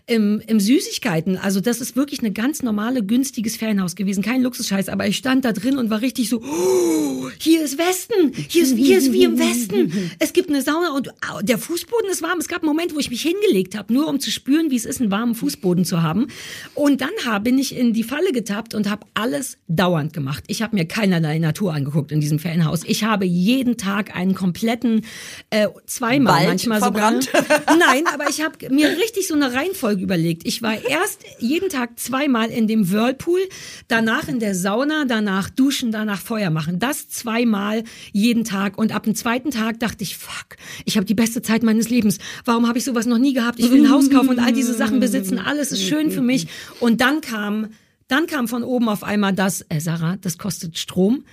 im, im Süßigkeiten. Also das ist wirklich eine ganz normale, günstiges Ferienhaus gewesen. Kein Luxusscheiß. Aber ich stand da drin und war richtig so, oh, hier ist Westen. Hier ist, hier ist wie im Westen. Es gibt eine Sauna und der Fußboden ist warm. Es gab einen Moment, wo ich mich hingelegt habe, nur um zu spüren, wie es ist, einen warmen Fußboden zu haben. Und dann hab, bin ich in die Falle getappt und habe alles dauernd gemacht. Ich habe mir keinerlei Natur angeguckt in diesem Ferienhaus. Ich habe jeden Tag einen kompletten, äh, zweimal Wald manchmal verbrannt? sogar. Nein, aber ich habe mir richtig so eine Reihenfolge überlegt. Ich war erst jeden Tag zweimal in dem Whirlpool, danach in der Sauna, danach duschen, danach Feuer machen. Das zweimal jeden Tag. Und ab dem zweiten Tag dachte ich, fuck, ich habe die beste Zeit meines Lebens. Warum habe ich sowas noch nie gehabt? Ich will ein Haus kaufen und all diese Sachen besitzen. Alles ist schön für mich. Und dann kam, dann kam von oben auf einmal das, äh, Sarah, das kostet Strom.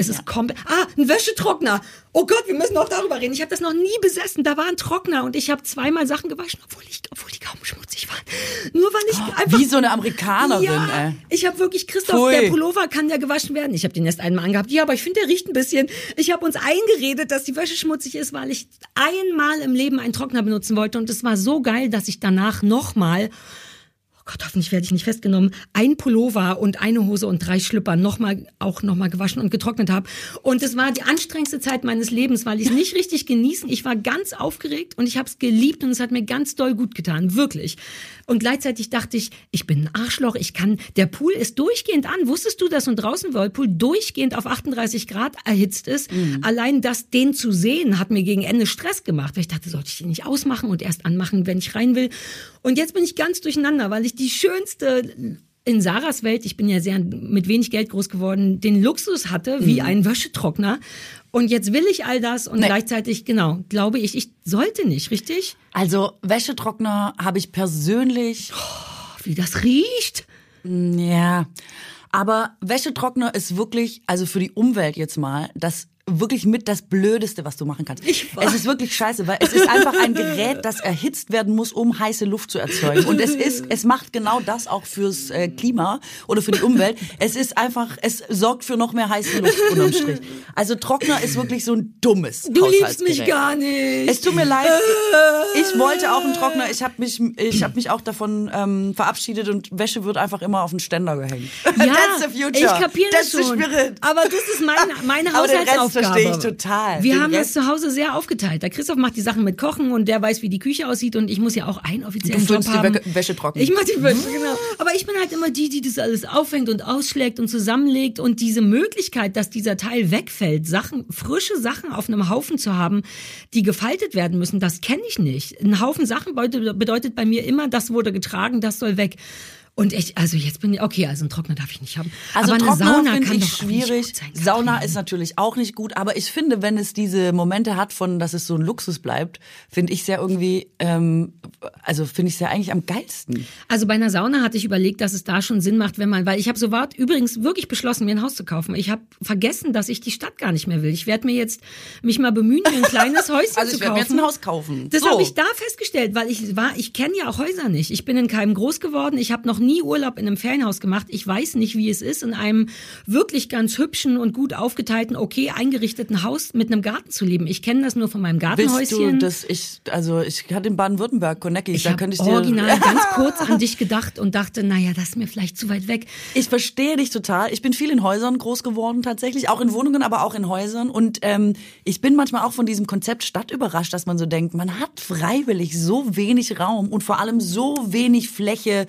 Es ist komplett. Ah, ein Wäschetrockner. Oh Gott, wir müssen noch darüber reden. Ich habe das noch nie besessen. Da war ein Trockner und ich habe zweimal Sachen gewaschen, obwohl, ich, obwohl die kaum schmutzig waren. Nur weil ich einfach. Oh, Wie so eine Amerikanerin, ja, ey. ich habe wirklich Christoph, Pfui. der Pullover kann ja gewaschen werden. Ich habe den erst einmal angehabt. Ja, aber ich finde, der riecht ein bisschen. Ich habe uns eingeredet, dass die Wäsche schmutzig ist, weil ich einmal im Leben einen Trockner benutzen wollte und es war so geil, dass ich danach nochmal Gott, hoffentlich werde ich nicht festgenommen, ein Pullover und eine Hose und drei Schlüpper nochmal, auch nochmal gewaschen und getrocknet habe. Und es war die anstrengendste Zeit meines Lebens, weil ich es nicht richtig genießen. Ich war ganz aufgeregt und ich habe es geliebt und es hat mir ganz doll gut getan, wirklich. Und gleichzeitig dachte ich, ich bin ein Arschloch, ich kann, der Pool ist durchgehend an. Wusstest du, dass ein draußen Whirlpool durchgehend auf 38 Grad erhitzt ist? Allein das, den zu sehen, hat mir gegen Ende Stress gemacht, weil ich dachte, sollte ich den nicht ausmachen und erst anmachen, wenn ich rein will. Und jetzt bin ich ganz durcheinander, weil ich die schönste in Sarahs Welt, ich bin ja sehr mit wenig Geld groß geworden, den Luxus hatte, wie ein Wäschetrockner. Und jetzt will ich all das und Nee. gleichzeitig, genau, glaube ich, ich sollte nicht, richtig? Also Wäschetrockner habe ich persönlich, Wie das riecht. ja. Aber Wäschetrockner ist wirklich, also für die Umwelt jetzt mal, das wirklich mit das Blödeste, was du machen kannst. Ich weiß. es ist wirklich scheiße, weil es ist einfach ein Gerät, das erhitzt werden muss, um heiße Luft zu erzeugen. Und es ist, es macht genau das auch fürs äh, Klima oder für die Umwelt. Es ist einfach, es sorgt für noch mehr heiße Luft unterm Strich. Also Trockner ist wirklich so ein dummes Du liebst mich gar nicht. Es tut mir leid. Ich wollte auch einen Trockner. Ich habe mich, ich habe mich auch davon ähm, verabschiedet und Wäsche wird einfach immer auf den Ständer gehängt. ja, That's the future. ich kapiere das schon. spirit. Aber das ist meine, meine Haushaltsaufgabe. Verstehe ich total. Wir Den haben das Rest- zu Hause sehr aufgeteilt. Der Christoph macht die Sachen mit Kochen und der weiß, wie die Küche aussieht und ich muss ja auch einen offiziellen Du Job die haben. Wäsche- Wäsche trocken. Ich mach die Wäsche, genau. Aber ich bin halt immer die, die das alles aufhängt und ausschlägt und zusammenlegt und diese Möglichkeit, dass dieser Teil wegfällt, Sachen, frische Sachen auf einem Haufen zu haben, die gefaltet werden müssen, das kenne ich nicht. Ein Haufen Sachen bedeutet bei mir immer, das wurde getragen, das soll weg. Und ich, also jetzt bin ich, okay, also einen Trockner darf ich nicht haben. Also aber eine Sauna kann ich schwierig. sein. Sauna ist natürlich auch nicht gut, aber ich finde, wenn es diese Momente hat von, dass es so ein Luxus bleibt, finde ich sehr irgendwie, ähm, also finde ich sehr eigentlich am geilsten. Also bei einer Sauna hatte ich überlegt, dass es da schon Sinn macht, wenn man, weil ich habe sofort übrigens wirklich beschlossen, mir ein Haus zu kaufen. Ich habe vergessen, dass ich die Stadt gar nicht mehr will. Ich werde mir jetzt mich mal bemühen, mir ein kleines *laughs* Häuschen Also zu ich werde kaufen. mir jetzt ein Haus kaufen. Das so. habe ich da festgestellt, weil ich war, ich kenne ja auch Häuser nicht. Ich bin in keinem groß geworden. Ich habe noch nie Urlaub in einem Ferienhaus gemacht. Ich weiß nicht, wie es ist, in einem wirklich ganz hübschen und gut aufgeteilten, okay eingerichteten Haus mit einem Garten zu leben. Ich kenne das nur von meinem Willst du, Gartenhäuschen. dass ich, also ich hatte in Baden-Württemberg, Konecki, ich da könnte ich dir... original *laughs* ganz kurz an dich gedacht und dachte, naja, das ist mir vielleicht zu weit weg. Ich verstehe dich total. Ich bin viel in Häusern groß geworden tatsächlich, auch in Wohnungen, aber auch in Häusern. Und ähm, ich bin manchmal auch von diesem Konzept Stadt überrascht, dass man so denkt, man hat freiwillig so wenig Raum und vor allem so wenig Fläche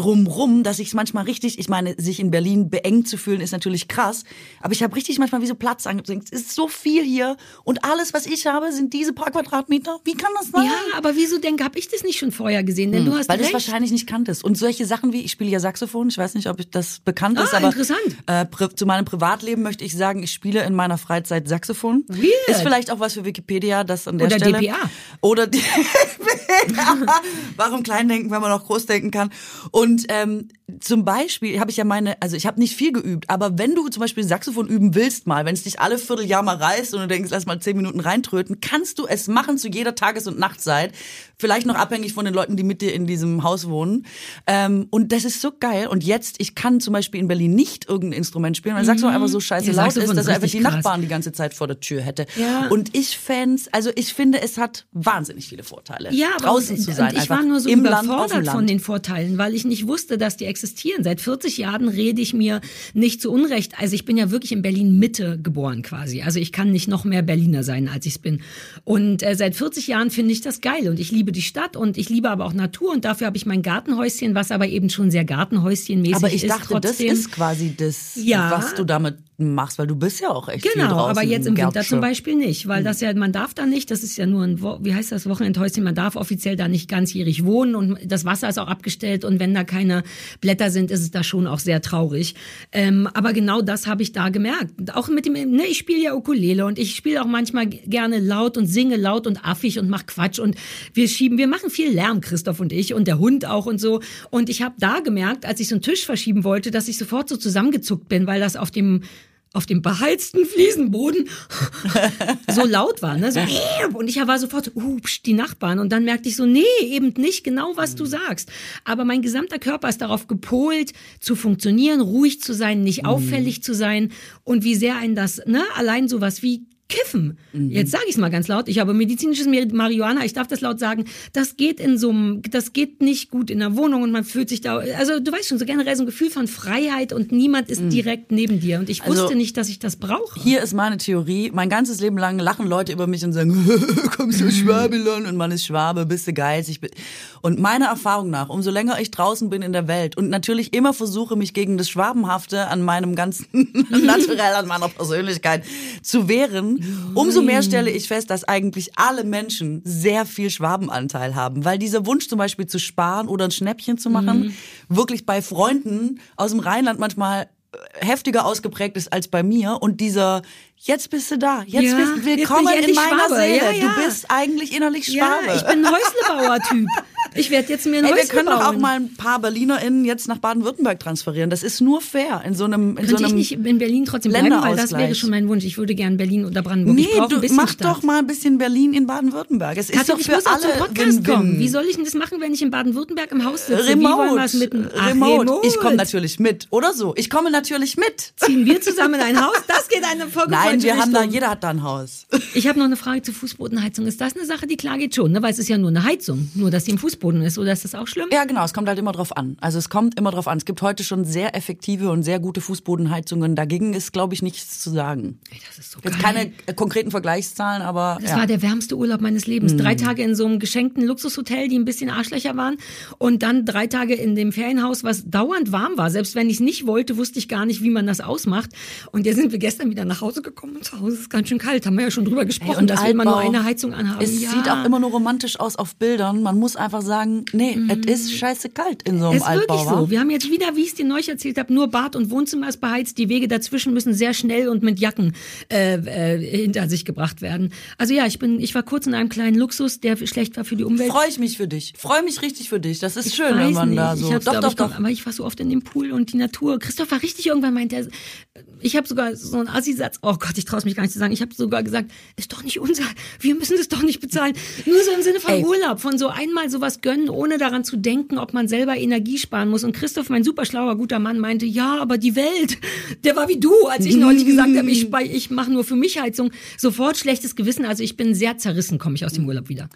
drumrum, dass ich es manchmal richtig, ich meine, sich in Berlin beengt zu fühlen, ist natürlich krass, aber ich habe richtig manchmal wie so Platz angedenkt. Es ist so viel hier und alles, was ich habe, sind diese paar Quadratmeter. Wie kann das sein? Ja, aber wieso denke, habe ich das nicht schon vorher gesehen? Denn du hast Hm, Weil du es wahrscheinlich nicht kanntest. Und solche Sachen wie, ich spiele ja Saxophon, ich weiß nicht, ob ich das bekannt ist, Ah, aber interessant. Äh, zu meinem Privatleben möchte ich sagen, ich spiele in meiner Freizeit Saxophon. Weird. Ist vielleicht auch was für Wikipedia, das an der Oder Stelle. DPA. Oder *laughs* DPA. Warum klein denken, wenn man auch groß denken kann? Und ähm, zum Beispiel habe ich ja meine, also ich habe nicht viel geübt, aber wenn du zum Beispiel Saxophon üben willst mal, wenn es dich alle Vierteljahr mal reißt und du denkst, lass mal zehn Minuten reintröten, kannst du es machen zu jeder Tages- und Nachtzeit. Vielleicht noch abhängig von den Leuten, die mit dir in diesem Haus wohnen. Ähm, und das ist so geil. Und jetzt, ich kann zum Beispiel in Berlin nicht irgendein Instrument spielen, weil Saxophon einfach so scheiße Ja, laut ist, dass er einfach die krass. Nachbarn die ganze Zeit vor der Tür hätte. Ja. Und ich fans, also ich finde, es hat wahnsinnig viele Vorteile, Ja, draußen und, zu sein. Und ich einfach war nur so überfordert Land. von den Vorteilen, weil ich nicht wusste, dass die existieren. Seit 40 Jahren rede ich mir nicht zu Unrecht. Also ich bin ja wirklich in Berlin Mitte geboren quasi. Also ich kann nicht noch mehr Berliner sein, als ich es bin. Und äh, seit 40 Jahren finde ich das geil und ich liebe die Stadt und ich liebe aber auch Natur und dafür habe ich mein Gartenhäuschen, was aber eben schon sehr Gartenhäuschenmäßig Aber ich ist. dachte, das trotzdem. ist quasi das, Ja. was du damit machst, weil du bist ja auch echt viel Genau, draußen aber jetzt im Winter zum Beispiel nicht, weil das ja, man darf da nicht, das ist ja nur ein, wie heißt das, Wochenendhäuschen, man darf offiziell da nicht ganzjährig wohnen und das Wasser ist auch abgestellt und wenn da keine Blätter sind, ist es da schon auch sehr traurig. Ähm, aber genau das habe ich da gemerkt. Auch mit dem, ne, ich spiele ja Ukulele und ich spiele auch manchmal gerne laut und singe laut und affig und mach Quatsch und wir schieben, wir machen viel Lärm, Christoph und ich und der Hund auch und so. Und ich habe da gemerkt, als ich so einen Tisch verschieben wollte, dass ich sofort so zusammengezuckt bin, weil das auf dem auf dem beheizten Fliesenboden *laughs* so laut war, ne? So, und ich war sofort so, pst, die Nachbarn. Und dann merkte ich so, nee, eben nicht genau, was du sagst. Aber mein gesamter Körper ist darauf gepolt, zu funktionieren, ruhig zu sein, nicht auffällig zu sein. Und wie sehr ein das, ne? Allein sowas wie Kiffen. Jetzt sage ich es mal ganz laut. Ich habe medizinisches Mar- Marihuana. Ich darf das laut sagen. Das geht in so einem, das geht nicht gut in der Wohnung und man fühlt sich da. Also du weißt schon so generell so ein Gefühl von Freiheit und niemand ist direkt neben dir. Und ich Also, wusste nicht, dass ich das brauche. Hier ist meine Theorie. Mein ganzes Leben lang lachen Leute über mich und sagen, *laughs* kommst du aus Schwabelon? Und man ist Schwabe, bist du geizig. Und meiner Erfahrung nach, umso länger ich draußen bin in der Welt und natürlich immer versuche, mich gegen das Schwabenhafte an meinem ganzen *laughs* *laughs* Naturell, an meiner Persönlichkeit zu wehren, umso mehr stelle ich fest, dass eigentlich alle Menschen sehr viel Schwabenanteil haben. Weil dieser Wunsch zum Beispiel zu sparen oder ein Schnäppchen zu machen, wirklich bei Freunden aus dem Rheinland manchmal heftiger ausgeprägt ist als bei mir und dieser jetzt bist du da, jetzt Ja, bist jetzt ich willkommen in endlich meiner Schwabe. Seele. Ja, ja. Du bist eigentlich innerlich Schwabe. Ja, ich bin ein Häuslebauer-Typ. *laughs* Ich werde jetzt mir ein Ey, wir können doch auch bauen. mal ein paar BerlinerInnen jetzt nach Baden-Württemberg transferieren. Das ist nur fair in so einem in so Könnte ich einem nicht in Berlin trotzdem bleiben, weil das wäre schon mein Wunsch. Ich würde gern Berlin oder Brandenburg. Nee, ich du mach Stadt. doch mal ein bisschen Berlin in Baden-Württemberg. Es ist doch ich für muss auch alle zum Podcast Win-Win. kommen. Wie soll ich denn das machen, wenn ich in Baden-Württemberg im Haus sitze? Wie wir es mit Remote, Ach, remote. Ich komme remote. natürlich mit. Oder so. Ich komme natürlich mit. Ziehen wir zusammen in ein Haus? Das geht eine Folge Nein, wir haben da, jeder hat da ein Haus. Ich habe noch eine Frage zur Fußbodenheizung. Ist das eine Sache, die klar geht schon? Ne? Weil es ist ja nur eine Heizung. Nur, dass die im Fußboden Fußboden ist, oder ist das auch schlimm? Ja, genau, es kommt halt immer drauf an. Also es kommt immer drauf an. Es gibt heute schon sehr effektive und sehr gute Fußbodenheizungen. Dagegen ist, glaube ich, nichts zu sagen. Ey, das ist so Jetzt geil. keine äh, konkreten Vergleichszahlen, aber Das ja. war der wärmste Urlaub meines Lebens. Mhm. Drei Tage in so einem geschenkten Luxushotel, die ein bisschen Arschlöcher waren. Und dann drei Tage in dem Ferienhaus, was dauernd warm war. Selbst wenn ich es nicht wollte, wusste ich gar nicht, wie man das ausmacht. Und jetzt sind wir gestern wieder nach Hause gekommen und zu Hause ist es ganz schön kalt. Haben wir ja schon drüber gesprochen, und dass wir immer nur Altbau. eine Heizung anhaben. Es ja. sieht auch immer nur romantisch aus auf Bildern. Man muss einfach sagen, nee, es ist scheiße kalt in so einem Mhm. ist Altbau. wirklich wa? so. Wir haben jetzt wieder, wie ich es dir neulich erzählt habe, nur Bad und Wohnzimmer ist beheizt. Die Wege dazwischen müssen sehr schnell und mit Jacken äh, äh, hinter sich gebracht werden. Also ja, ich bin, ich war kurz in einem kleinen Luxus, der schlecht war für die Umwelt. Freue ich mich für dich. Freue mich richtig für dich. Das ist Ich schön, wenn man nicht. da so. Ich hab's, doch, doch, ich, doch. Aber ich war so oft in dem Pool und die Natur. Christoph war richtig irgendwann meint er, ich habe sogar so einen Assi-Satz. Oh Gott, ich traue mich gar nicht zu sagen. Ich habe sogar gesagt, ist doch nicht unser. Wir müssen das doch nicht bezahlen. Nur so im Sinne von Ey. Urlaub, von so einmal sowas gönnen, ohne daran zu denken, ob man selber Energie sparen muss. Und Christoph, mein super schlauer guter Mann, meinte, ja, aber die Welt, der war wie du, als ich neulich gesagt habe, ich, ich mache nur für mich Heizung. Sofort schlechtes Gewissen. Also ich bin sehr zerrissen, komme ich aus dem Urlaub wieder.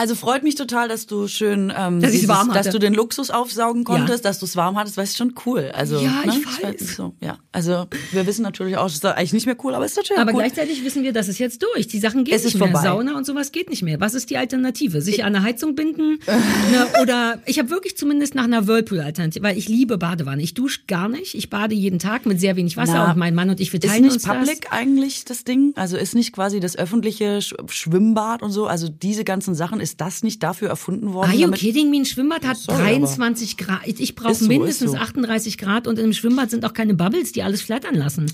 Also freut mich total, dass du schön, ähm, Dass ich's warm dass hatte. du den Luxus aufsaugen konntest, Ja. dass du es warm hattest, weißt schon cool. Also Ja, ne? ich weiß. So, ja, also wir wissen natürlich auch, es ist eigentlich nicht mehr cool, aber es ist natürlich Aber cool. gleichzeitig wissen wir, das ist jetzt durch. Die Sachen gehen Es nicht ist mehr. vorbei. Sauna und sowas geht nicht mehr. Was ist die Alternative? Sich an eine Heizung binden? ne, oder ich habe wirklich zumindest nach einer Whirlpool-Alternative, weil ich liebe Badewanne. Ich dusche gar nicht. Ich bade jeden Tag mit sehr wenig Wasser Na, und mein Mann und ich wir Ist teilen nicht uns public eigentlich das Ding? Also ist nicht quasi das öffentliche Sch Schwimmbad und so? Also diese ganzen Sachen, ist das nicht dafür erfunden worden? Are you kidding me? Ein Schwimmbad hat Sorry, 23 Grad. Ich, ich brauche Ist so, mindestens ist so. 38 Grad und im Schwimmbad sind auch keine Bubbles, die alles flattern lassen.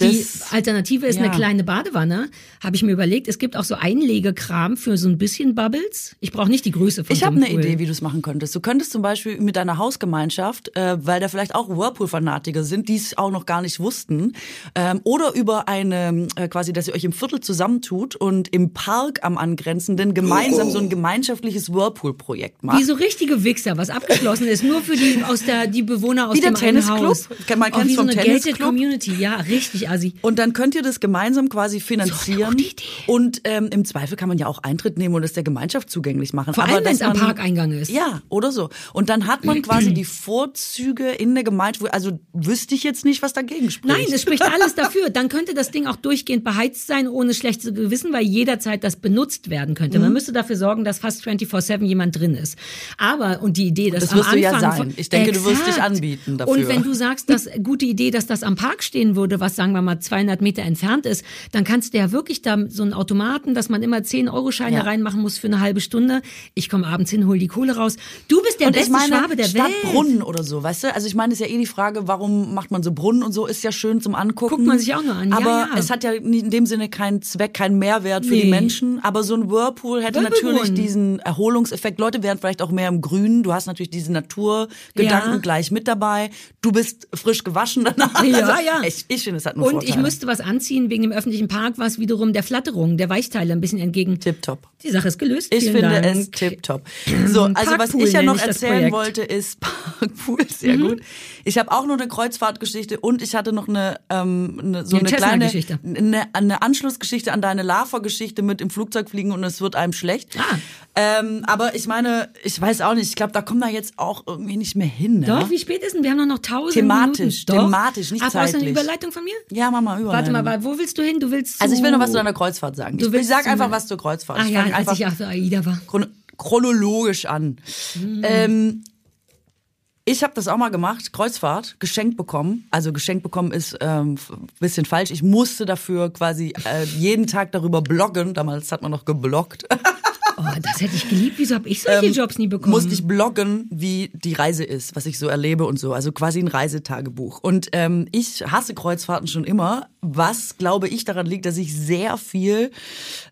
Die Alternative ist ja. eine kleine Badewanne. Habe ich mir überlegt. Es gibt auch so Einlegekram für so ein bisschen Bubbles. Ich brauche nicht die Größe von Ich so habe eine Pool. Idee, wie du es machen könntest. Du könntest zum Beispiel mit deiner Hausgemeinschaft, äh, weil da vielleicht auch Whirlpool-Fanatiker sind, die es auch noch gar nicht wussten, ähm, oder über eine, äh, quasi, dass ihr euch im Viertel zusammentut und im Park am angrenzenden gemeinsam so ein gemeinschaftliches Whirlpool-Projekt macht. Wie so richtige Wichser, was abgeschlossen ist, nur für die aus der die Bewohner aus Wie dem Tennisclub. Haus. Man kennt's wie so vom eine gated Tennisclub. Community, ja, richtig assi. Und dann könnt ihr das gemeinsam quasi finanzieren. Idee. Und ähm, im Zweifel kann man ja auch Eintritt nehmen und es der Gemeinschaft zugänglich machen. Vor allem, wenn es am Parkeingang ist. Ja, oder so. Und dann hat man *clears throat* quasi die Vorzüge in der Gemeinschaft. Also wüsste ich jetzt nicht, was dagegen spricht. Nein, es spricht alles dafür. Dann könnte das Ding auch durchgehend beheizt sein, ohne schlechtes Gewissen, weil jederzeit das benutzt werden könnte. Mhm. Man müsste dafür sorgen, dass fast 24-7 jemand drin ist. Aber, und die Idee, dass Das am wirst du ja Anfang sein. Ich denke, du wirst dich Exakt. anbieten dafür. Und wenn du sagst, dass gute Idee, dass das am Park stehen würde, was sagen wir mal 200 Meter entfernt ist, dann kannst du ja wirklich da so einen Automaten, dass man immer 10-Euro-Scheine Ja. reinmachen muss für eine halbe Stunde. Ich komme abends hin, hol die Kohle raus. Du bist der und beste meine, Schwabe der statt Welt. Brunnen oder so, weißt du? Also ich meine, ist ja eh die Frage, warum macht man so Brunnen und so, ist ja schön zum Angucken. Guckt man sich auch nur an, ja, Aber ja. es hat ja in dem Sinne keinen Zweck, keinen Mehrwert für die Nee. Menschen. Aber so ein Whirlpool hätte Whirlpool. natürlich diesen Erholungseffekt. Leute wären vielleicht auch mehr im Grünen. Du hast natürlich diese Naturgedanken Ja. gleich mit dabei. Du bist frisch gewaschen danach. Ja, also, ja. Ich, ich finde, es hat nur Und Vorteile. ich müsste was anziehen wegen dem öffentlichen Park, was wiederum der Flatterung, der Weichteile ein bisschen entgegen. Tipptopp. Die Sache ist gelöst. Ich Vielen finde Dank. es tipptopp. So, also was Parkpool ich ja noch ich erzählen. Mhm. wollte, ist *laughs* Parkpool, sehr gut. Ich habe auch noch eine Kreuzfahrtgeschichte und ich hatte noch eine, ähm, eine so Eine eine kleine Cessna-Geschichte. eine, eine Anschlussgeschichte an deine Lava-Geschichte mit im Flugzeug fliegen und es wird einem schlecht. Ah. Ähm, aber ich meine, ich weiß auch nicht, ich glaube, da kommen wir jetzt auch irgendwie nicht mehr hin. Ne? Doch, wie spät ist denn? Wir haben doch noch tausend Thematisch, Minuten. Doch. thematisch, nicht Ach, brauchst du eine zeitlich. Überleitung von mir? Ja, Mama, über. Warte mal, wa- wo willst du hin? Du willst zu... Also ich will noch was zu deiner Kreuzfahrt sagen. Du Ich, sag einfach was zur Kreuzfahrt. Ach ich ja, als einfach ich auf der AIDA war. chron chronologisch an. Ähm, ich habe das auch mal gemacht, Kreuzfahrt, geschenkt bekommen. Also geschenkt bekommen ist ähm, bisschen falsch. Ich musste dafür quasi äh, jeden Tag darüber bloggen. Damals hat man noch gebloggt. *laughs* Oh, das hätte ich geliebt. Wieso habe ich solche Jobs nie bekommen? Musste ich bloggen, wie die Reise ist, was ich so erlebe und so. Also quasi ein Reisetagebuch. Und ähm, ich hasse Kreuzfahrten schon immer. Was, glaube ich, daran liegt, dass ich sehr viel...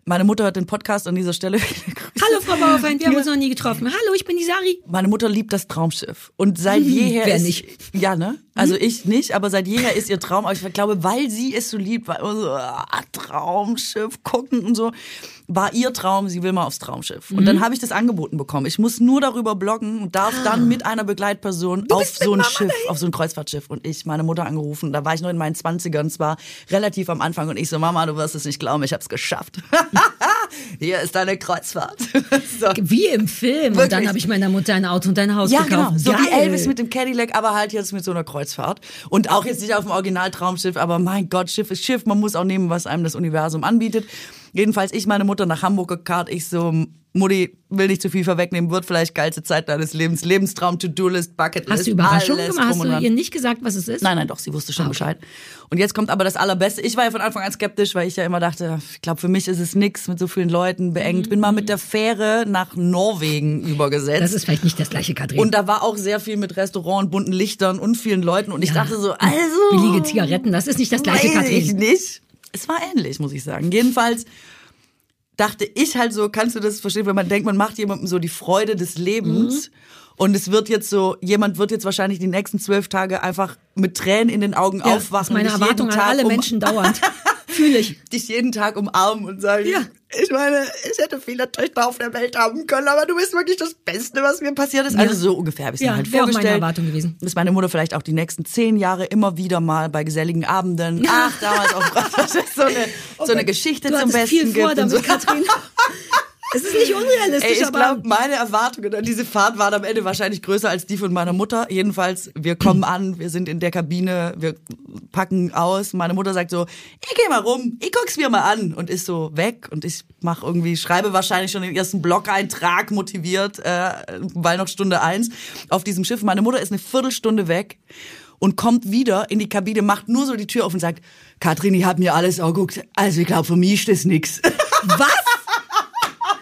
Meine Mutter hört den Podcast an dieser Stelle. *laughs* Hallo Frau Bauerfeind, wir haben uns noch nie getroffen. Hallo, ich bin die Sari. Meine Mutter liebt das Traumschiff. Und seit *laughs* jeher Wer ist, nicht? Ja, ne? Also ich nicht, aber seit jeher ist ihr Traum. Aber ich glaube, weil sie es so liebt, weil so, ah, Traumschiff gucken und so, war ihr Traum, sie will mal aufs Traumschiff. Und dann Mhm. habe ich das angeboten bekommen. Ich muss nur darüber bloggen und darf dann mit einer Begleitperson auf so ein Mama Schiff, auf so ein Kreuzfahrtschiff. Und ich, meine Mutter angerufen, da war ich noch in meinen Zwanzigern, es war relativ am Anfang und ich so, Mama, du wirst es nicht glauben, ich habe es geschafft. *laughs* hier ist deine Kreuzfahrt. *laughs* so. Wie im Film. Wirklich? Und dann habe ich meiner Mutter ein Auto und ein Haus ja, gekauft. Genau. So Geil. wie Elvis mit dem Cadillac, aber halt jetzt mit so einer Kreuzfahrt. Und auch jetzt nicht auf dem Originaltraumschiff, aber mein Gott, Schiff ist Schiff. Man muss auch nehmen, was einem das Universum anbietet. Jedenfalls ich meine Mutter nach Hamburg gekarrt. Ich so, Mutti, will nicht zu viel vorwegnehmen, wird vielleicht geilste Zeit deines Lebens. Lebenstraum, To-Do-List, Bucketlist. Hast du Überraschung gemacht? Hast du ihr nicht gesagt, was es ist? Nein, nein, doch, sie wusste schon okay. Bescheid. Und jetzt kommt aber das Allerbeste. Ich war ja von Anfang an skeptisch, weil ich ja immer dachte, ich glaube, für mich ist es nix mit so vielen Leuten beengt. Bin mal mit der Fähre nach Norwegen übergesetzt. Das ist vielleicht nicht das gleiche, Katrin. Und da war auch sehr viel mit Restaurant, bunten Lichtern und vielen Leuten. Und ich ja. dachte so, also. Billige Zigaretten, das ist nicht das gleiche, Katrin. Ich nicht. Es war ähnlich, muss ich sagen. Jedenfalls dachte ich halt so, kannst du das verstehen, wenn man denkt, man macht jemandem so die Freude des Lebens. Mhm. Und es wird jetzt so, jemand wird jetzt wahrscheinlich die nächsten zwölf Tage einfach mit Tränen in den Augen ja, aufwachen. Meine Erwartung an alle Menschen dauernd. *laughs* Fühle ich. Dich jeden Tag umarmen und sagen, ja. ich meine, ich hätte viele Töchter auf der Welt haben können, aber du bist wirklich das Beste, was mir passiert ist. Ja. Also so ungefähr habe ich es ja, mir halt vorgestellt. Meine Erwartung gewesen. Dass meine Mutter vielleicht auch die nächsten zehn Jahre immer wieder mal bei geselligen Abenden, ach, damals auch *laughs* so eine, oh so eine Geschichte du zum Besten viel vor gibt. Damit, so. Katrin. *laughs* Es ist nicht unrealistisch, Ey, ich glaube, meine Erwartungen an diese Fahrt waren am Ende wahrscheinlich größer als die von meiner Mutter. Jedenfalls, wir kommen an, wir sind in der Kabine, wir packen aus. Meine Mutter sagt so, ich geh mal rum, ich guck's mir mal an und ist so weg und ich mach irgendwie, schreibe wahrscheinlich schon den ersten Blog-Eintrag motiviert, äh, weil noch Stunde eins auf diesem Schiff. Meine Mutter ist eine Viertelstunde weg und kommt wieder in die Kabine, macht nur so die Tür auf und sagt, Katrin, ich hab mir alles angeguckt, also ich glaube, für mich ist das nix. Was?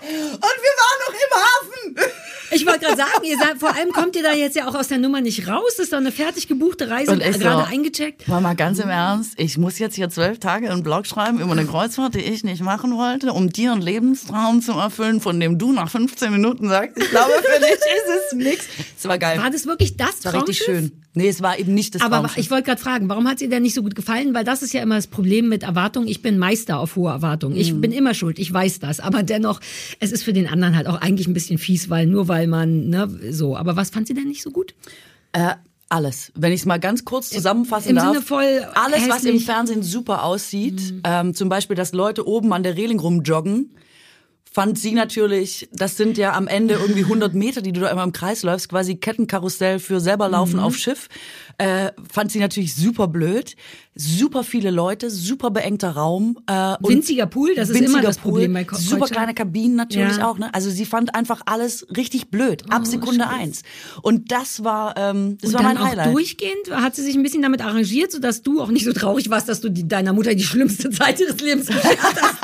Und wir waren noch im Hafen. Ich wollte gerade sagen, ihr seid, vor allem kommt ihr da jetzt ja auch aus der Nummer nicht raus. Das ist doch eine fertig gebuchte Reise, gerade so, eingecheckt. Mal ganz im Ernst, ich muss jetzt hier zwölf Tage einen Blog schreiben über eine Kreuzfahrt, die ich nicht machen wollte, um dir einen Lebenstraum zu erfüllen, von dem du nach 15 Minuten sagst, ich glaube, für dich ist es nix. Das war geil. War das wirklich das Das war richtig schön. Nee, es war eben nicht das Aber Traumschiff. ich wollte gerade fragen, warum hat sie denn nicht so gut gefallen? Weil das ist ja immer das Problem mit Erwartungen. Ich bin Meister auf hohe Erwartungen. Ich mhm. bin immer schuld, ich weiß das. Aber dennoch, es ist für den anderen halt auch eigentlich ein bisschen fies, weil nur weil man, ne, so. Aber was fand sie denn nicht so gut? Äh, alles. Wenn ich es mal ganz kurz zusammenfassen Im darf. Sinne voll alles, hässlich. was im Fernsehen super aussieht. Mhm. Ähm, zum Beispiel, dass Leute oben an der Reling rumjoggen fand sie natürlich, das sind ja am Ende irgendwie 100 Meter, die du da immer im Kreis läufst, quasi Kettenkarussell für selber laufen mhm. auf Schiff. Äh, fand sie natürlich super blöd. Super viele Leute, super beengter Raum. Äh, winziger Pool, das ist immer das Pool, Problem bei Ko Super kleine Kabinen natürlich ja. auch. Ne? Also sie fand einfach alles richtig blöd, ab oh, Sekunde Scheiße. eins. Und das war, ähm, das Und war mein auch Highlight. durchgehend hat sie sich ein bisschen damit arrangiert, sodass du auch nicht so traurig warst, dass du die, deiner Mutter die schlimmste *laughs* Zeit ihres Lebens geschert hast.